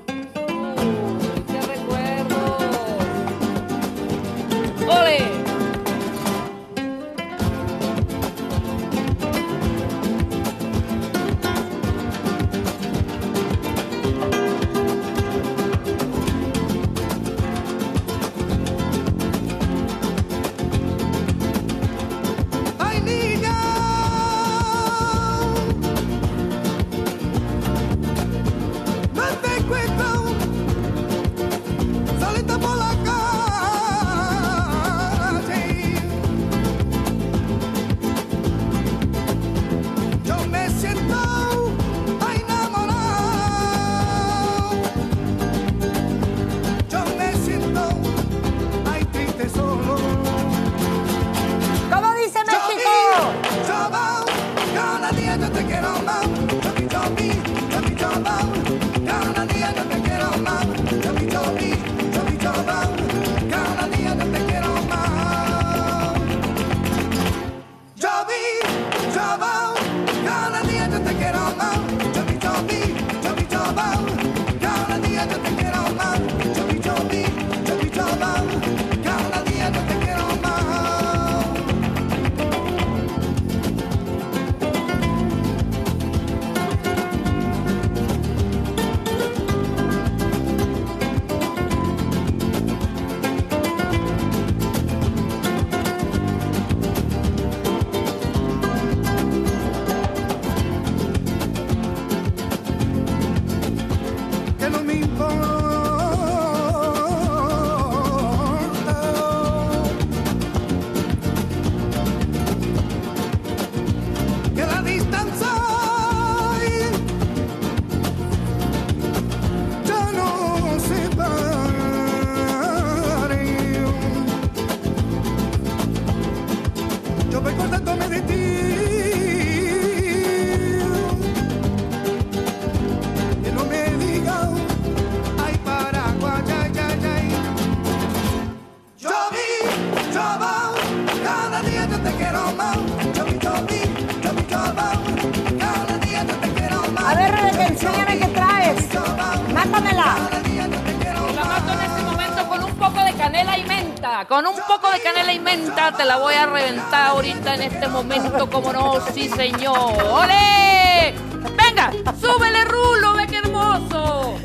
en este momento, como no, sí señor. ¡Ole! ¡Venga! ¡Súbele, Rulo! ¡Ve qué hermoso!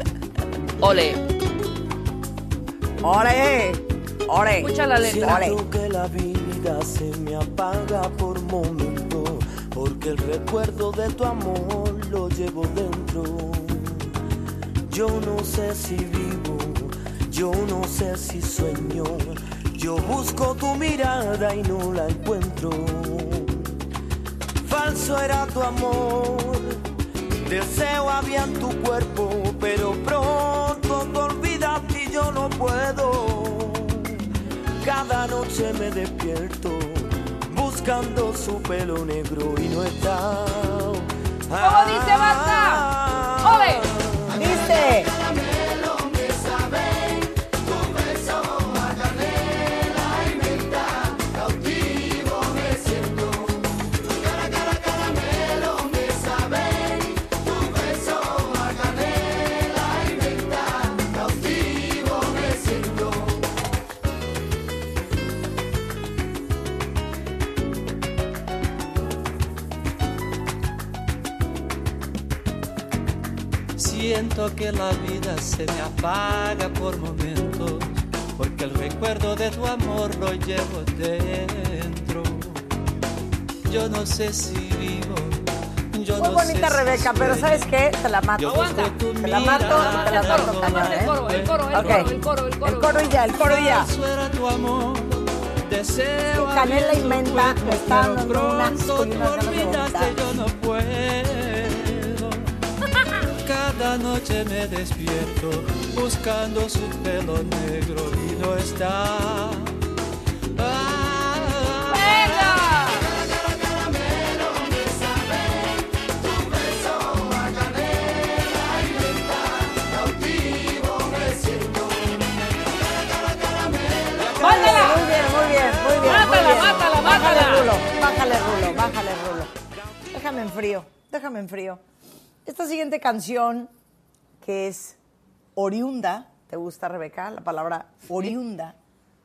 ¡Ole! ¡Ole! ¡Ole! Escucha la letra. Ole. que la vida se me apaga por momento, porque el recuerdo de tu amor lo llevo dentro. Yo no sé si vivo, yo no sé si sueño. Yo busco tu mirada y no la encuentro. Falso era tu amor, deseo había en tu cuerpo, pero pronto te olvidaste y yo no puedo. Cada noche me despierto buscando su pelo negro y no está. ¿Cómo dice Marta? ¡Ole! Dice. Siento que la vida se me apaga por momentos, porque el recuerdo de tu amor lo llevo dentro. Yo no sé si vivo, yo Muy no bonita sé si Rebeca, pero. ¿sabes qué? Te la mato. Tu Te la mato, te la mato cañón, El coro, ¿eh? el coro, el coro, el coro, el coro. El coro y ya, el coro y ya. Tu amor, deseo Canela inventa, me está dando pero un asco pronto y te unas ganas de Cada noche me despierto buscando su pelo negro y no está. Muy bien, muy bien, muy bien. Mátala, muy bien. mátala, Bájale rulo, bájale rulo, bájale rulo. Déjame en frío, déjame en frío. Esta siguiente canción, que es oriunda, ¿te gusta, Rebeca? La palabra oriunda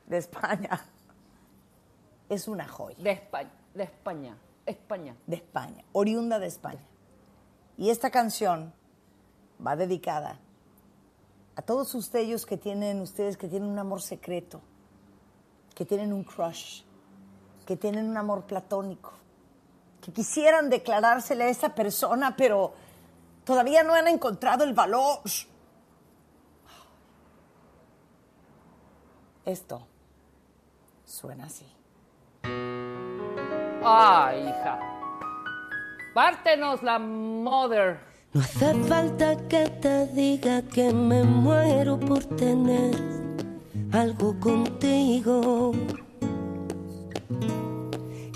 de España. Es una joya. De España, de España, España. De España, oriunda de España. Y esta canción va dedicada a todos ustedes que tienen, ustedes que tienen un amor secreto, que tienen un crush, que tienen un amor platónico, que quisieran declarársele a esa persona, pero todavía no han encontrado el valor. Esto suena así. Ay, hija. Pártenos la mother. No hace falta que te diga que me muero por tener algo contigo.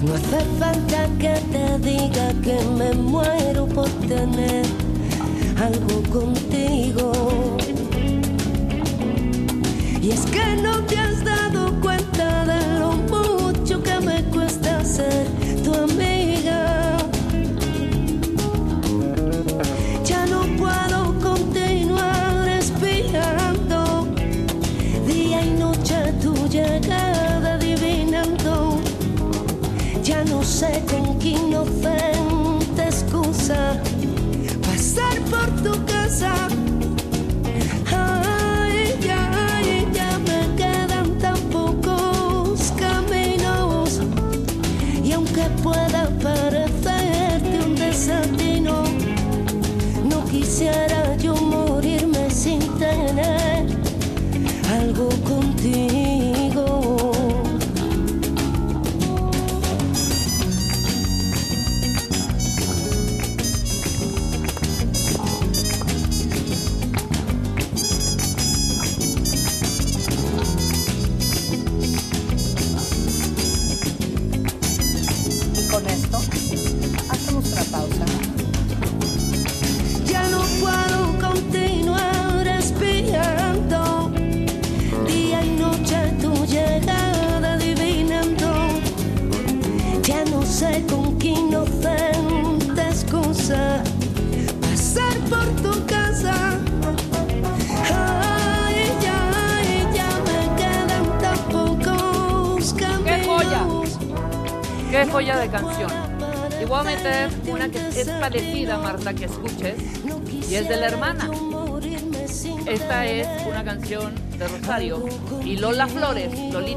No hace falta que te diga que me muero por tener algo contigo. Y es que no te has dado cuenta de sé con inocente excusa pasar por tu casa.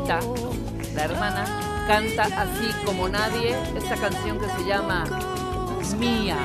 La hermana, canta así como nadie esta canción que se llama Mía.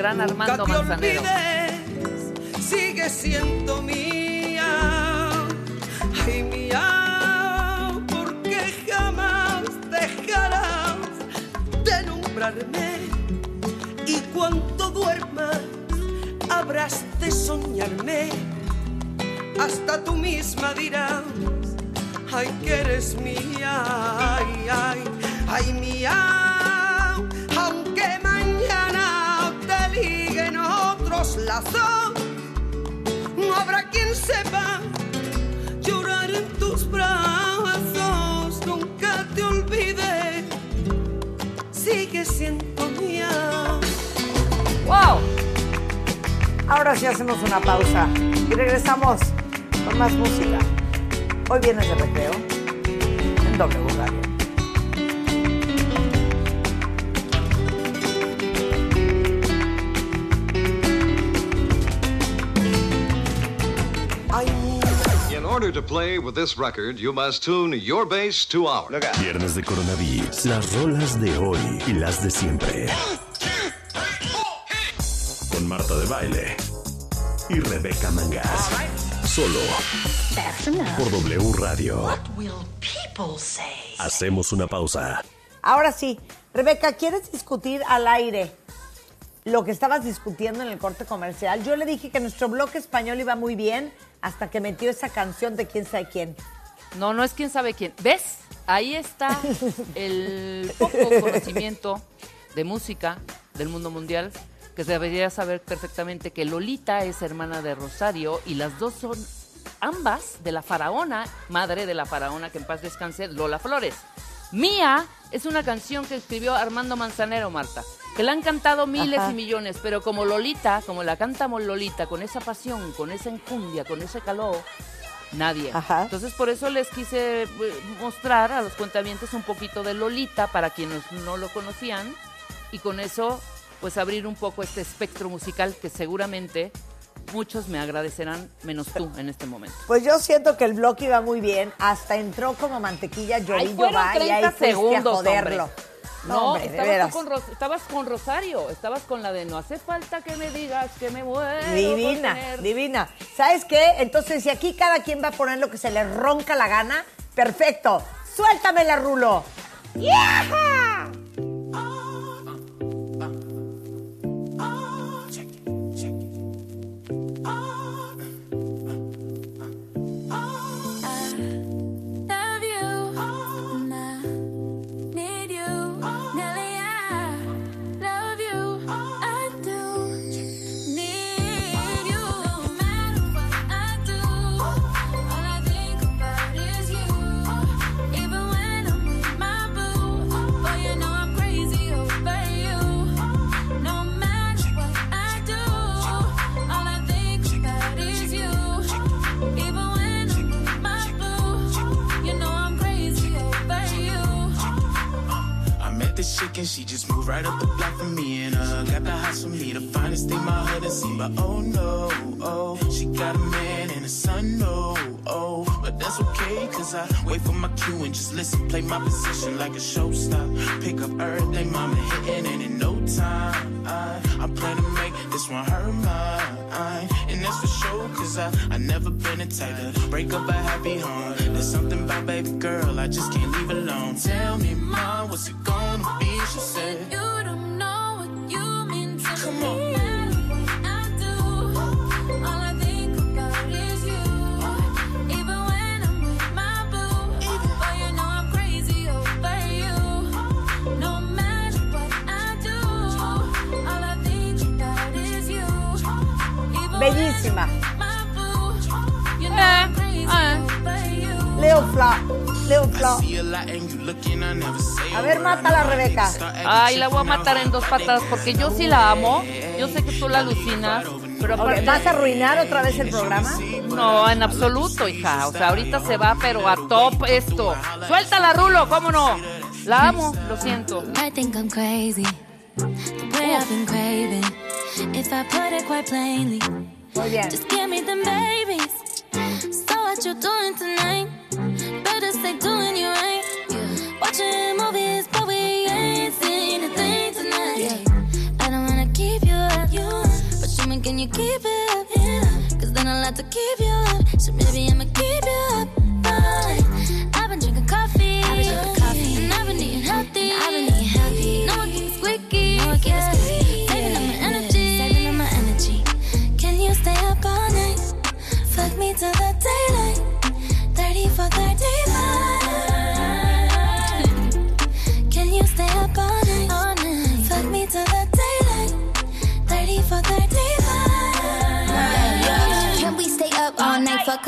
Gran Nunca Armando te Manzanero. olvides, sigue siendo mía, ay mía, porque jamás dejarás de nombrarme. Y cuando duermas habrás de soñarme, hasta tú misma dirás, ay que eres mía, ay, ay, ay mía, aunque te liguen otros lazos, no habrá quien sepa llorar en tus brazos, nunca te olvides, sigue siendo mía. ¡Wow! Ahora sí hacemos una pausa y regresamos con más música. Hoy vienes de recreo play with this record, you must tune your bass to ours. Viernes de coronavirus. Las rolas de hoy y las de siempre. Con Marta de Baile y Rebeca Mangas. Solo por W Radio. What will people say? Hacemos una pausa. Ahora sí, Rebeca, ¿quieres discutir al aire lo que estabas discutiendo en el corte comercial? Yo le dije que nuestro bloque español iba muy bien hasta que metió esa canción de quién sabe quién. No, no es quién sabe quién. ¿Ves? Ahí está el poco conocimiento de música del mundo mundial que se debería saber perfectamente que Lolita es hermana de Rosario y las dos son ambas de la faraona, madre de la faraona que en paz descanse, Lola Flores. Mía es una canción que escribió Armando Manzanero, Marta, que la han cantado miles Ajá. y millones, pero como Lolita, como la cantamos Lolita, con esa pasión, con esa enjundia, con ese calor, nadie. Ajá. Entonces por eso les quise eh, mostrar a los cuentamientos un poquito de Lolita para quienes no lo conocían y con eso pues abrir un poco este espectro musical que seguramente muchos me agradecerán menos tú en este momento. Pues yo siento que el bloque iba muy bien, hasta entró como mantequilla fueron va y 30 ahí fuiste segundos, a joderlo. hombre. No, No, hombre, de estabas, con estabas con Rosario, estabas con la de no hace falta que me digas que me muero. Divina, tener-". divina. ¿Sabes qué? Entonces, si aquí cada quien va a poner lo que se le ronca la gana, perfecto. Suéltamela, Rulo. ¡Yaja! And she just moved right up the block from me and uh got the house for me, the finest thing my hood has seen. But oh no, oh she got a man and a son, no, oh, but that's okay, cause I wait for my cue and just listen, play my position like a show stop. Pick up everything, mama hitting, and in no time, I, I plan to make this one her mine. And that's for sure, cause I, I never been the type to break up a happy home. There's something about baby girl, I just can't leave alone. Tell me, mom, what's it gonna be? She said, You don't know what you mean to Come me. on. I do. All I think about is you. Even when I'm with my boo. Boy, you know I'm crazy over you. No matter what I do. All I think about is you. Even Bellísima. my boo. You know A lot and you looking, I never say A ver, mátala, Rebeca. Ay, la voy a matar en dos patadas porque yo sí la amo. Yo sé que tú la alucinas, pero aparte... ¿Vas a arruinar otra vez el programa? No, en absoluto, hija. O sea, ahorita se va, pero a top esto. Suéltala, Rulo, ¿cómo no? La amo, lo siento. I think I'm crazy. The way I've been craving. If I put it quite plainly. Muy bien. Just give me them babies. So what you doing tonight? Doing you right. Watching movies, but we ain't seen a thing tonight. I don't wanna keep you up, but show me can you keep it up? Cause then I'll have to keep you up. So maybe I'ma keep you up. Fine. I've been drinking coffee. And I've been eating healthy. I've been eating healthy. No one keeps squeaky. No one keeps squeaky. Saving up my energy. Saving up my energy. Can you stay up all night? Fuck me till the daylight. 30 for 35.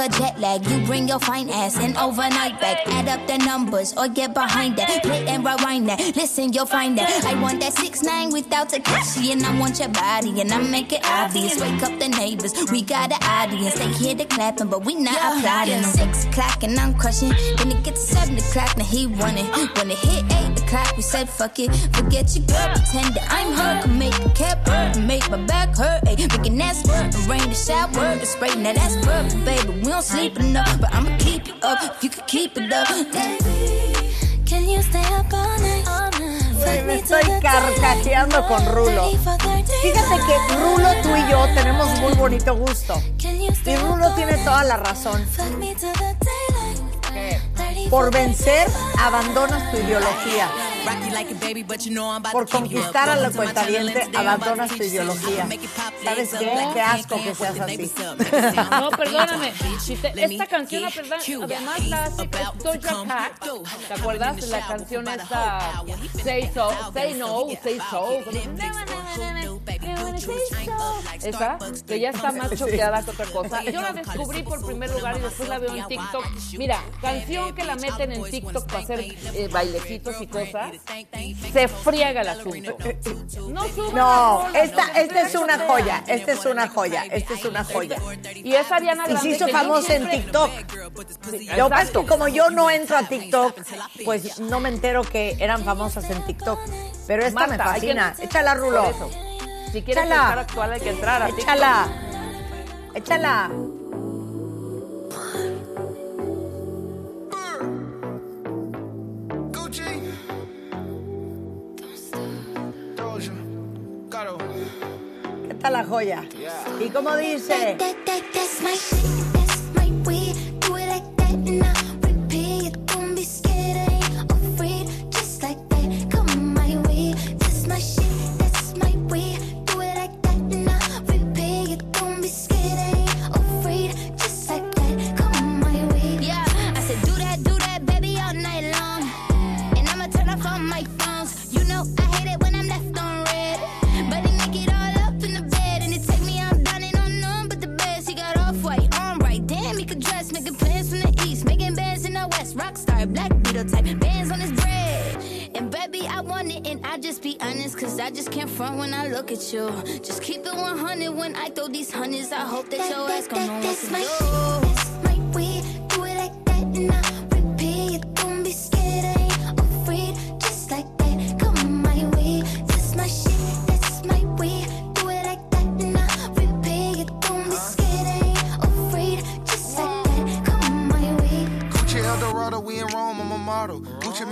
A jet lag. You bring your fine ass in overnight back. Add up the numbers or get behind that. Play and rewind that. Listen, you'll find that. I want that six nine without Takashi, and I want your body, and I make it obvious. Wake up the neighbors. We got an audience. They hear the clapping, but we not applauding. Six o'clock and I'm crushing. Then it gets seven o'clock, now he running. When it hit eight o'clock, we said fuck it. Forget your girl, pretend that I'm her. Can make the cap hurt, make my back hurt. Ay, making that squirt, and rain the shower, the spray. Now that's perfect, baby. We don't sleep enough, but I'ma keep you up if you could keep it up. Can you stay up all night? All night. Güey, me estoy carcajeando con Rulo. Fíjate que Rulo, tú y yo tenemos muy bonito gusto. Y Rulo tiene toda la razón. Por vencer, abandonas tu ideología. Por conquistar a la cuentaviente, abandonas tu ideología. ¿Sabes qué? Qué asco que seas así. No, perdóname. Esta canción, además la hace Doja Cat. ¿Te acuerdas la canción esta Say So, Say No, Say So? Esa, que ya está más choqueada que otra cosa. Yo la descubrí por primer lugar y después la veo en TikTok. Mira, canción que la meten en TikTok para hacer eh, bailecitos y cosas, se friega el asunto. No suben No, esta, no, esta es una joya, esta es una joya, esta es una joya. Y es Ariana Y se hizo que yo famosa en siempre- TikTok. Lo que pasa es que como yo no entro a TikTok, pues no me entero que eran famosas en TikTok. Pero esta me Marta, hay que- fascina. Échala, Rulo. Por eso. Si quieres Échala. estar actual hay que entrar a TikTok. Échala. Échala. ¿Qué tal la joya? ¿Y cómo dice? Honest, cause I just can't front when I look at you. Just keep it 100 when I throw these hundreds. I hope that your ass gon' know what to do.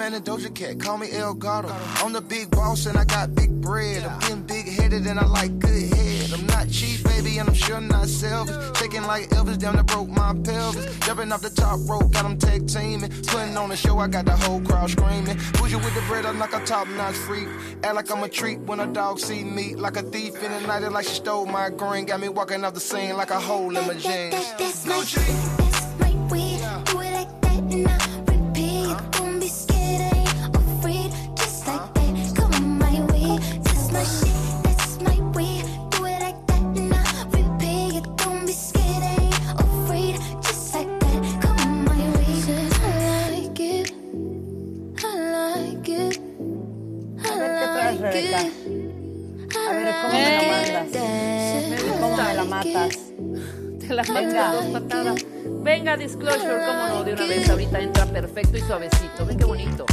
Ryan and Doja Cat, call me El Gato. I'm the big boss and I got big bread. I'm getting big headed and I like good head. I'm not cheap, baby, and I'm sure not selfish. Shaking like Elvis, down to broke my pelvis. Jumping off the top rope, got them tag teaming. Putting on a show, I got the whole crowd screaming. Bougie with the bread, I'm like a top notch freak. Act like I'm a treat when a dog see me. Like a thief in the night, like she stole my green. Got me walking off the scene like a hole in my jeans. That's Disclosure, cómo no, de una vez ahorita entra perfecto y suavecito. Ven qué bonito.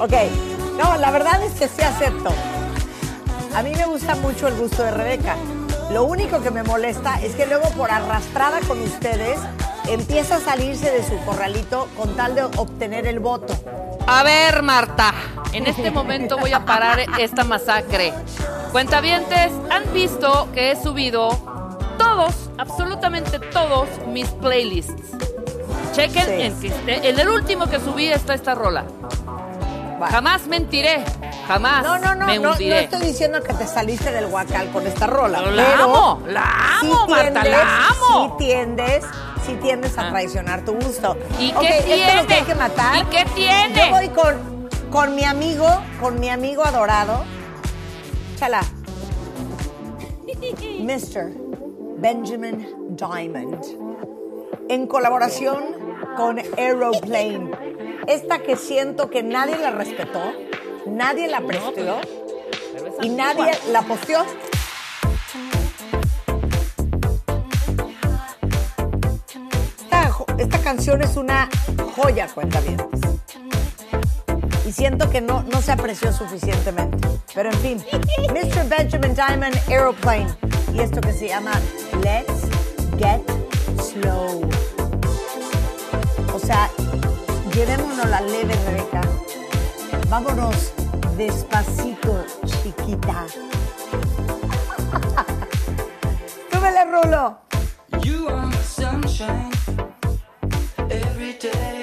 Ok. No, la verdad es que sí acepto. A mí me gusta mucho el gusto de Rebeca. Lo único que me molesta es que luego por arrastrada con ustedes empieza a salirse de su corralito con tal de obtener el voto. A ver, Marta, en este momento voy a parar esta masacre. Cuentavientes, han visto que he subido todos, absolutamente todos mis playlists. Chequen Sí. esté- en el último que subí está esta rola. Jamás mentiré, jamás No, no, no, me no, estoy diciendo que te saliste del huacal con esta rola. Pero la amo, la amo, Marta, la amo. Sí tiendes, sí tiendes a traicionar tu gusto. ¿Y qué esto es lo que hay tiene? que matar. ¿Y qué tiene? Yo voy con, con mi amigo, con mi amigo adorado. Chala. Mr. Benjamin Diamond. En colaboración con Aeroplane. Esta que siento que nadie la respetó, nadie la prestió y nadie la posteó. Esta canción es una joya, cuenta bien. Y siento que no, no se apreció suficientemente. Pero en fin, Mr. Benjamin Diamond Aeroplane. Y esto que se llama Let's Get Slow. Llevémonos la leve, Rebeca. Vámonos despacito, chiquita. ¡Súbele, Rulo! You are my sunshine every day.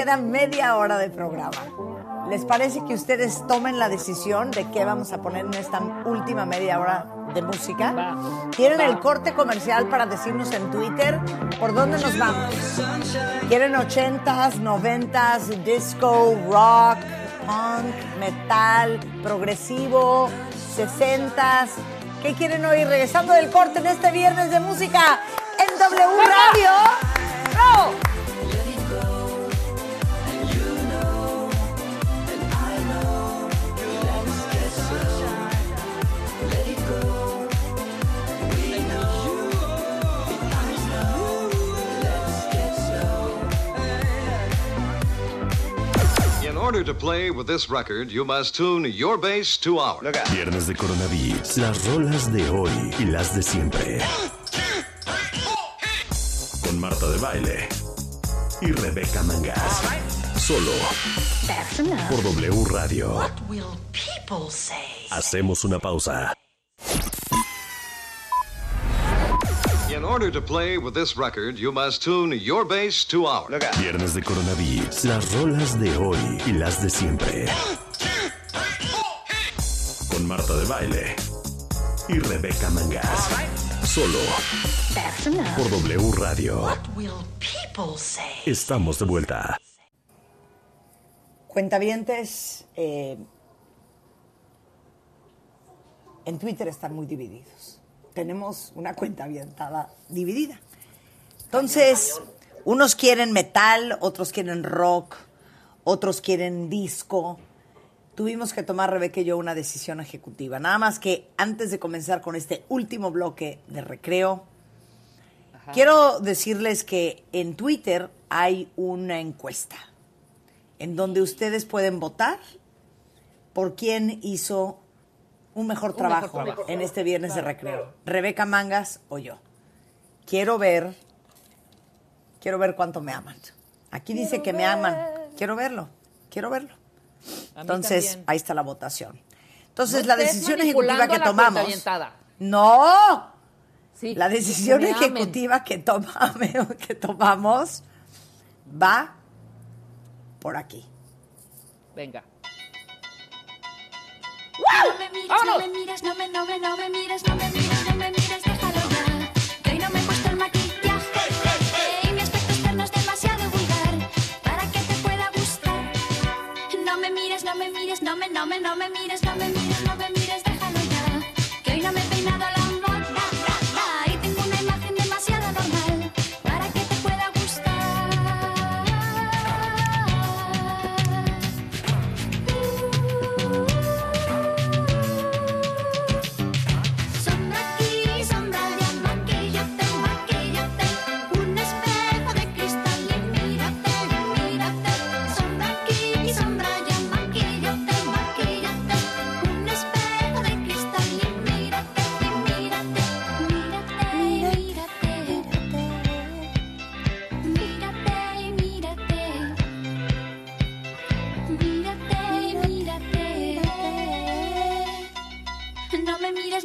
Queda media hora de programa. ¿Les parece que ustedes tomen la decisión de qué vamos a poner en esta última media hora de música? ¿Tienen el corte comercial para decirnos en Twitter por dónde nos vamos? ¿Quieren 80s, 90s, disco, rock, punk, metal, progresivo, 60s? ¿Qué quieren oír? Regresando del corte en este viernes de música en W Radio. Order to play with this record, you must tune your bass to ours. Viernes de Coronavirus. Las rolas de hoy y las de siempre. Con Marta de Baile y Rebeca Mangas. Solo por W Radio. What will people say? Hacemos una pausa. Order to play with this record, you must tune your bass to ours. Viernes de Coronavirus. Las rolas de hoy y las de siempre. Con Marta de Baile y Rebeca Mangas. Solo por W Radio. What will people say? Estamos de vuelta. Cuentavientes eh, en Twitter están muy divididos. Tenemos una cuenta avientada dividida. Entonces, unos quieren metal, otros quieren rock, otros quieren disco. Tuvimos que tomar, Rebeca y yo, una decisión ejecutiva. Nada más que antes de comenzar con este último bloque de recreo, quiero decirles que en Twitter hay una encuesta en donde ustedes pueden votar por quién hizo un mejor Un trabajo, mejor trabajo. en este viernes de recreo. Rebeca Mangas o yo. Quiero ver, quiero ver cuánto me aman. Aquí dice que me aman. Quiero verlo, quiero verlo. Entonces, también. ahí está la votación. Entonces, la decisión ejecutiva que tomamos. No. Sí, la decisión que amen. ejecutiva que, tomame- que tomamos va por aquí. Venga. No me mires, no me mires, no me, no me, no me mires, no me mires, no me mires, déjalo ya. Que hoy no me he puesto el maquillaje. Y mi aspecto externo es demasiado vulgar para que te pueda gustar. No me mires, no me mires, no me, no me, no me mires, no me mires, no me mires,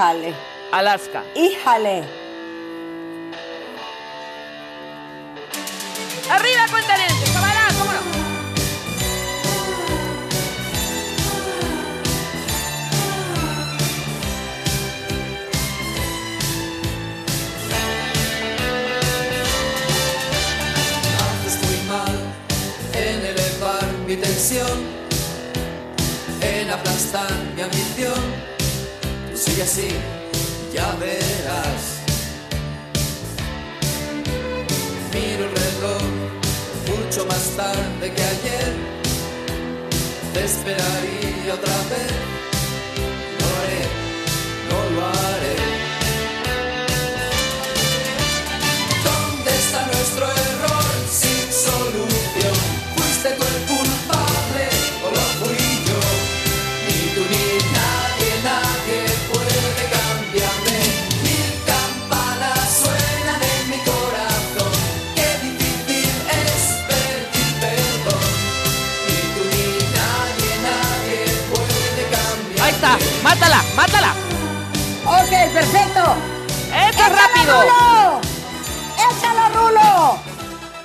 Híjale. Alaska. Híjale. sí, ya verás. Miro el reloj mucho más tarde que ayer, te esperaría otra vez. Rulo! ¡Échalo, Rulo!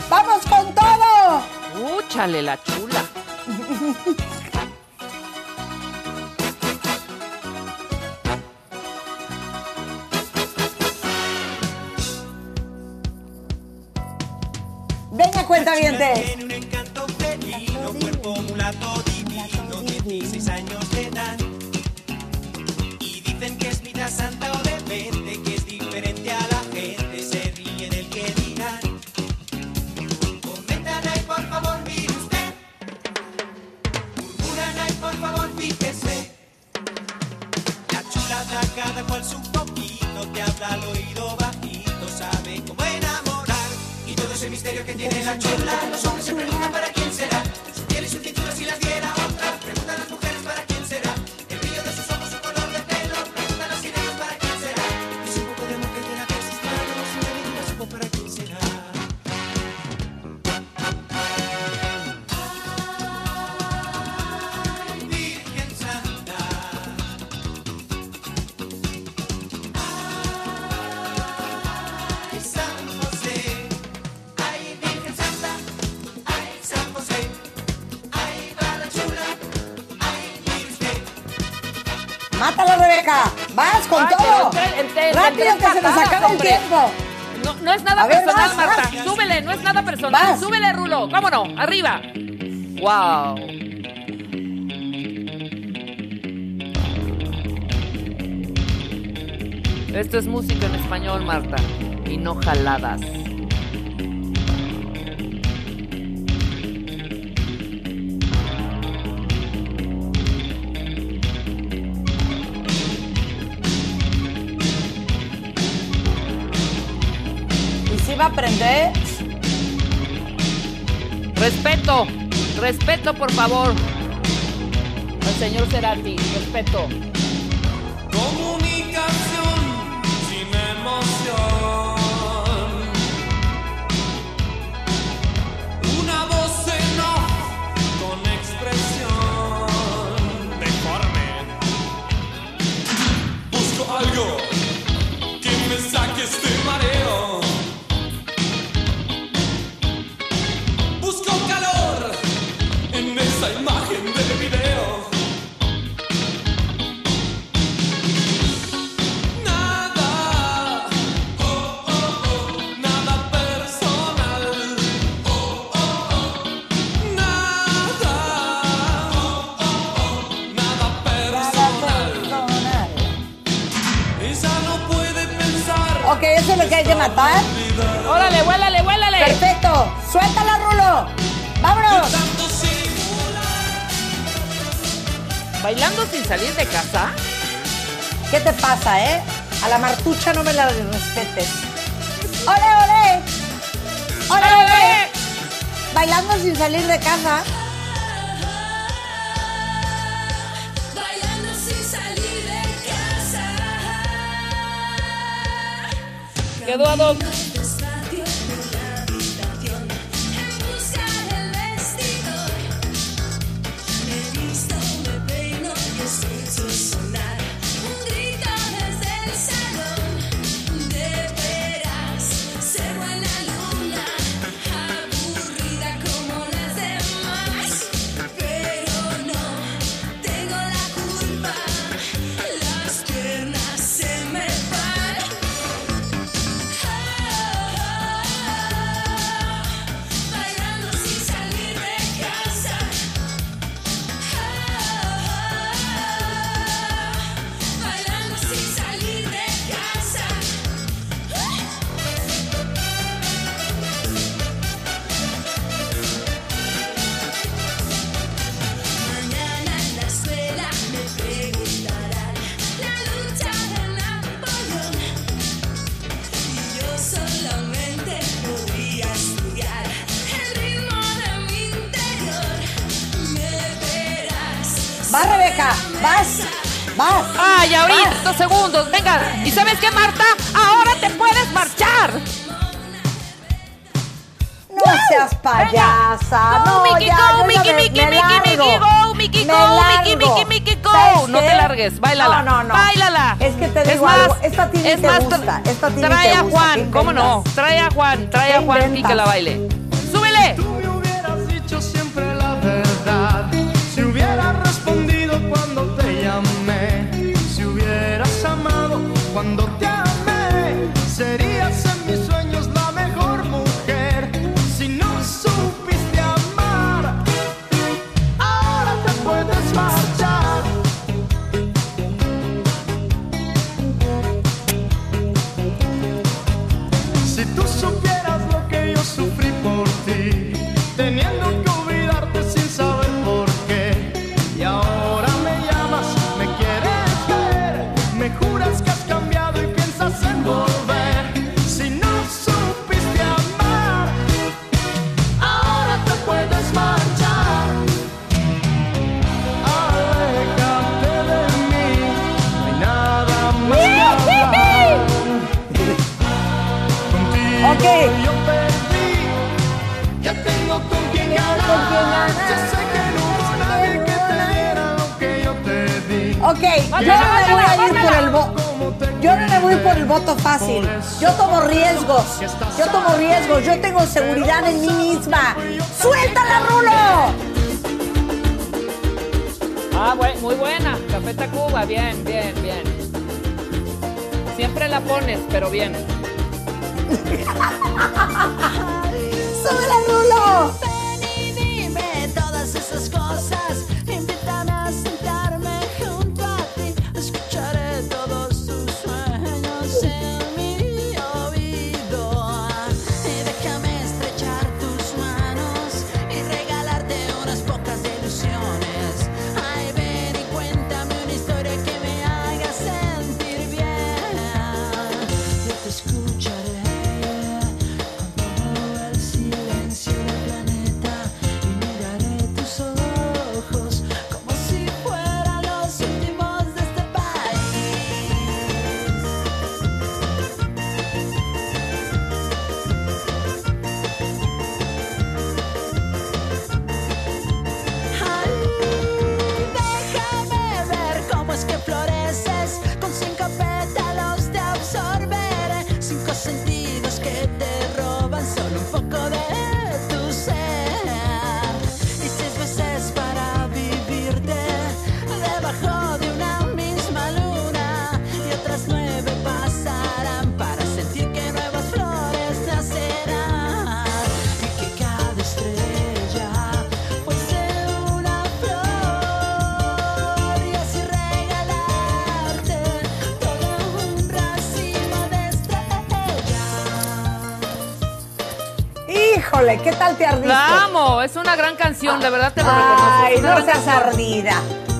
¡Vamos con todo! ¡Úchale la chula! Venga, cuenta bien Tiene un encanto felino, cuerpo mulato divino, 16 años de edad. Y dicen que es vida santa No, es nada personal, Marta. Súbele, no es nada personal. Vas. Súbele, Rulo. Vámonos, arriba. Wow. Esto es música en español, Marta. Y no jaladas. respeto, respeto por favor al señor Cerati, respeto. ¿eh? A la martucha no me la respetes. ¡Ole, ole! ¡Ole, ole! Bailando sin salir de casa. Bailando sin salir de casa. Quedó a dos. Qué, Marta? Ahora te puedes marchar. No seas payasa. No, Mickey, ya, go, me Mickey, Mickey, largo. go, Mickey, Me go, largo. Mickey, Mickey, go. ¿Sabes No te largues, báilala. No, no, no. Báilala. Es que te Es digo más, algo. Esta a ti ni es te más, gusta. Esta Trae te a. Juan, ¿Qué ¿cómo no? Trae a Juan, trae a ¿Qué Juan y que la baile. Seguridad en mí misma. ¡Suéltala, Rulo! Ah, bue- muy buena. Café Tacuba, bien, bien, bien. Siempre la pones, pero bien. tal te ardiste? La amo, es una gran canción, de verdad te lo reconozco. Ay, no seas ardida.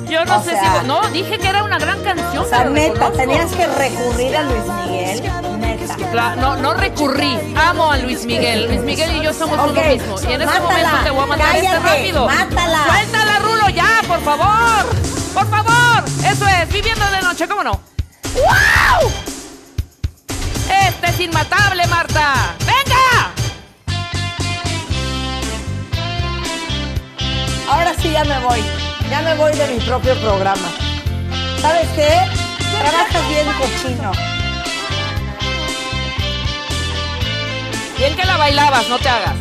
Yo no O sé sea- si. No, dije que era una gran canción. O sea, neta, tenías que recurrir a Luis Miguel. Neta. Cla- no, no recurrí. Amo a Luis Miguel. Luis Miguel y yo somos Ok, uno mismo. Y en este mátala, momento te voy a mandar este cállate, rápido. mátala. Suéltala, Rulo, ya, por favor. Por favor. Eso es, viviendo de noche, ¿cómo no? Me voy de mi propio programa. ¿Sabes qué? Trabajas bien cochino. Bien que la bailabas, no te hagas.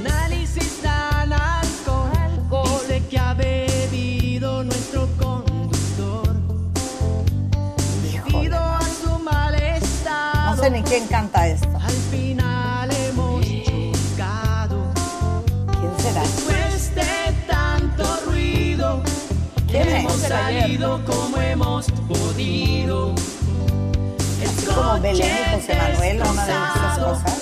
Análisis dan alcohol de que ha bebido nuestro conductor. Debido a su mal estado. No sé ni quién canta esto. Salido como hemos podido. Así como Belén y José Manuel, una de esas cosas.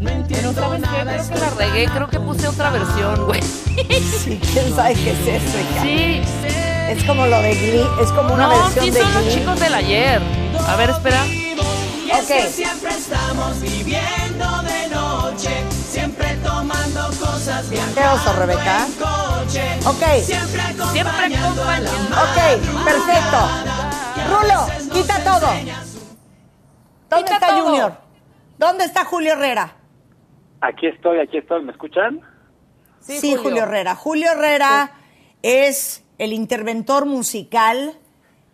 No entiendo Pero ¿sabes qué? Creo que la regué, creo que puse otra versión, güey. Sí, ¿quién sabe qué es eso, hija? Sí. Es como lo de Glee, es como una No, versión sí de son los Glee. chicos del ayer. A ver, espera. Y es que siempre estamos viviendo de noche, siempre tomando cosas bien. ¿Qué oso, Rebeca? Noche. Ok. Siempre acompañando, Ok, perfecto. Rulo, quita todo. ¿Dónde Quita está todo. Junior? ¿Dónde está Julio Herrera? Aquí estoy, aquí estoy. ¿Me escuchan? Sí, Julio. Herrera. Julio Herrera es el interventor musical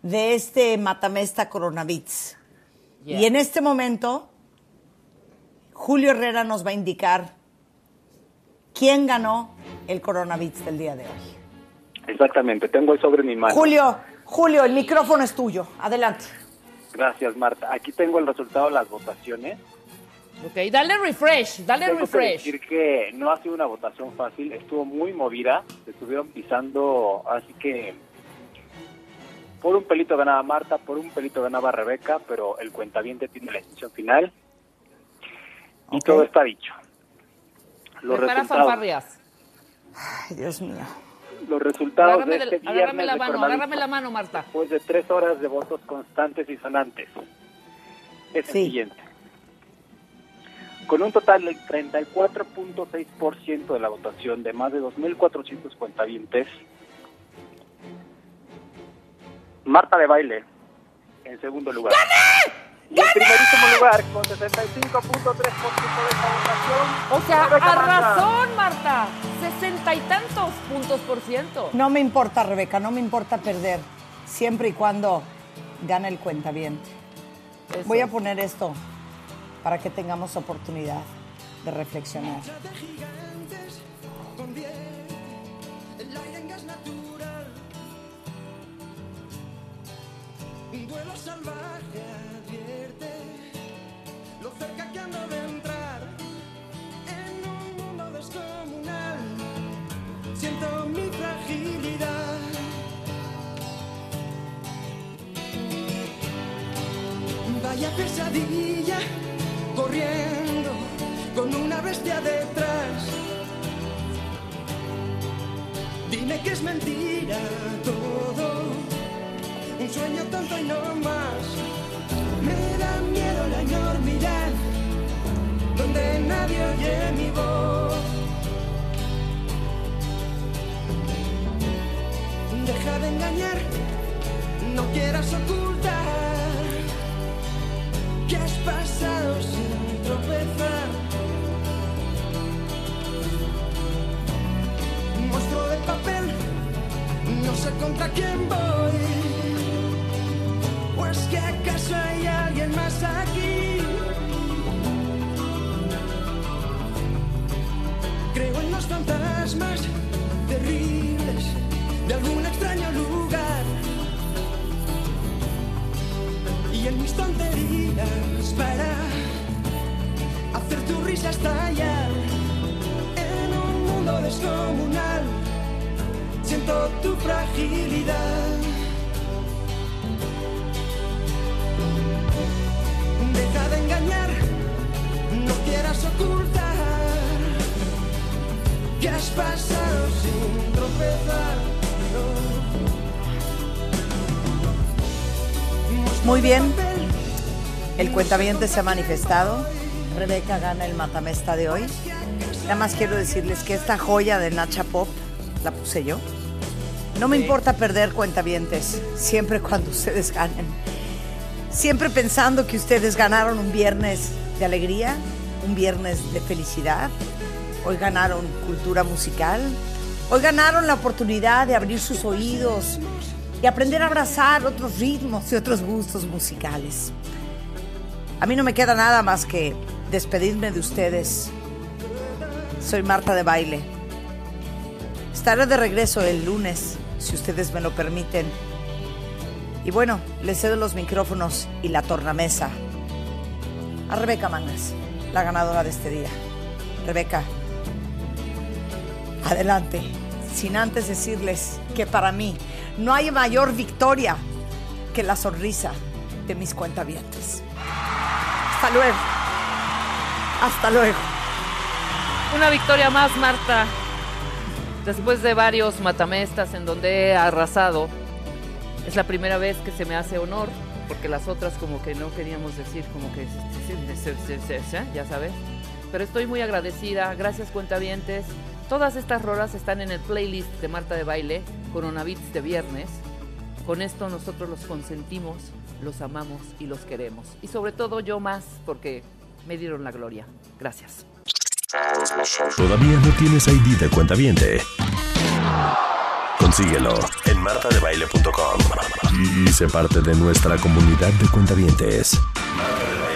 de este Matamesta Coronavits. Yeah. Y en este momento, Julio Herrera nos va a indicar quién ganó el Coronavits del día de hoy. Exactamente, tengo el sobre en mi mano. Julio, Julio, el micrófono es tuyo. Adelante. Gracias, Marta. Aquí tengo el resultado de las votaciones. Ok, dale refresh, dale Tengo que refresh. decir que no ha sido una votación fácil, estuvo muy movida, se estuvieron pisando, así que por un pelito ganaba Marta, por un pelito ganaba Rebeca, pero el cuentaviente tiene la decisión final y todo está dicho. Los Prepara resultados, fanfarrias. Ay, Dios mío. los resultados Agárrame, de de- este agárrame viernes la mano, agárrame la mano, Marta. después de tres horas de votos constantes y sonantes, es el siguiente. Con un total del 34.6% de la votación de más de 2.400 cuentavientes, Marta de Baile en segundo lugar. Y en primerísimo lugar, con 65.3% de esta votación, O sea, Rebeca a razón, Marta. Sesenta y tantos puntos por ciento. No me importa, Rebeca, no me importa perder, siempre y cuando gane el cuentaviente. Voy a poner esto para que tengamos oportunidad de reflexionar. de gigantes con bien, el aire en gas natural. Un duelo salvaje cerca que ando de entrar en un mundo descomunal. Siento mi fragilidad. Vaya pesadilla corriendo con una bestia detrás. Dime que es mentira todo, un sueño tonto y no más. Me da miedo la enormidad, donde nadie oye mi voz. Deja de engañar, no quieras ocultar que has pasado sin tropezar. Monstruo de papel, no sé contra quién voy. ¿O es que acaso hay para hacer tu risa estallar en un mundo descomunal. Siento tu fragilidad. Deja de engañar, no quieras ocultar que has pasado sin tropezar. Muy bien. El cuentaviente se ha manifestado. Rebeca gana el matamesta de hoy. Nada más quiero decirles que esta joya de Nacha Pop la puse yo. No me importa perder cuentavientes, siempre cuando ustedes ganen. Siempre pensando que ustedes ganaron un viernes de alegría, un viernes de felicidad. Hoy ganaron cultura musical. Hoy ganaron la oportunidad de abrir sus oídos y aprender a abrazar otros ritmos y otros gustos musicales. A mí no me queda nada más que despedirme de ustedes. Soy Marta de Baile. Estaré de regreso el lunes, si ustedes me lo permiten. Y bueno, le cedo los micrófonos y la tornamesa a Rebeca Mangas, la ganadora de este día. Rebeca, adelante, sin antes decirles que para mí no hay mayor victoria que la sonrisa de mis cuentavientes. Hasta luego. Hasta luego. Una victoria más, Marta. Después de varios matamestas en donde he arrasado, es la primera vez que se me hace honor, porque las otras como que no queríamos decir, como que ya sabes. Pero estoy muy agradecida, gracias cuentavientes, Todas estas rolas están en el playlist de Marta de Baile, Coronavits de viernes. Con esto nosotros los consentimos, los amamos y los queremos. Y sobre todo yo más, porque me dieron la gloria. Gracias. ¿Todavía no tienes ID de cuentaviente? Consíguelo en martadebaile.com y sé parte de nuestra comunidad de cuentavientes. Marta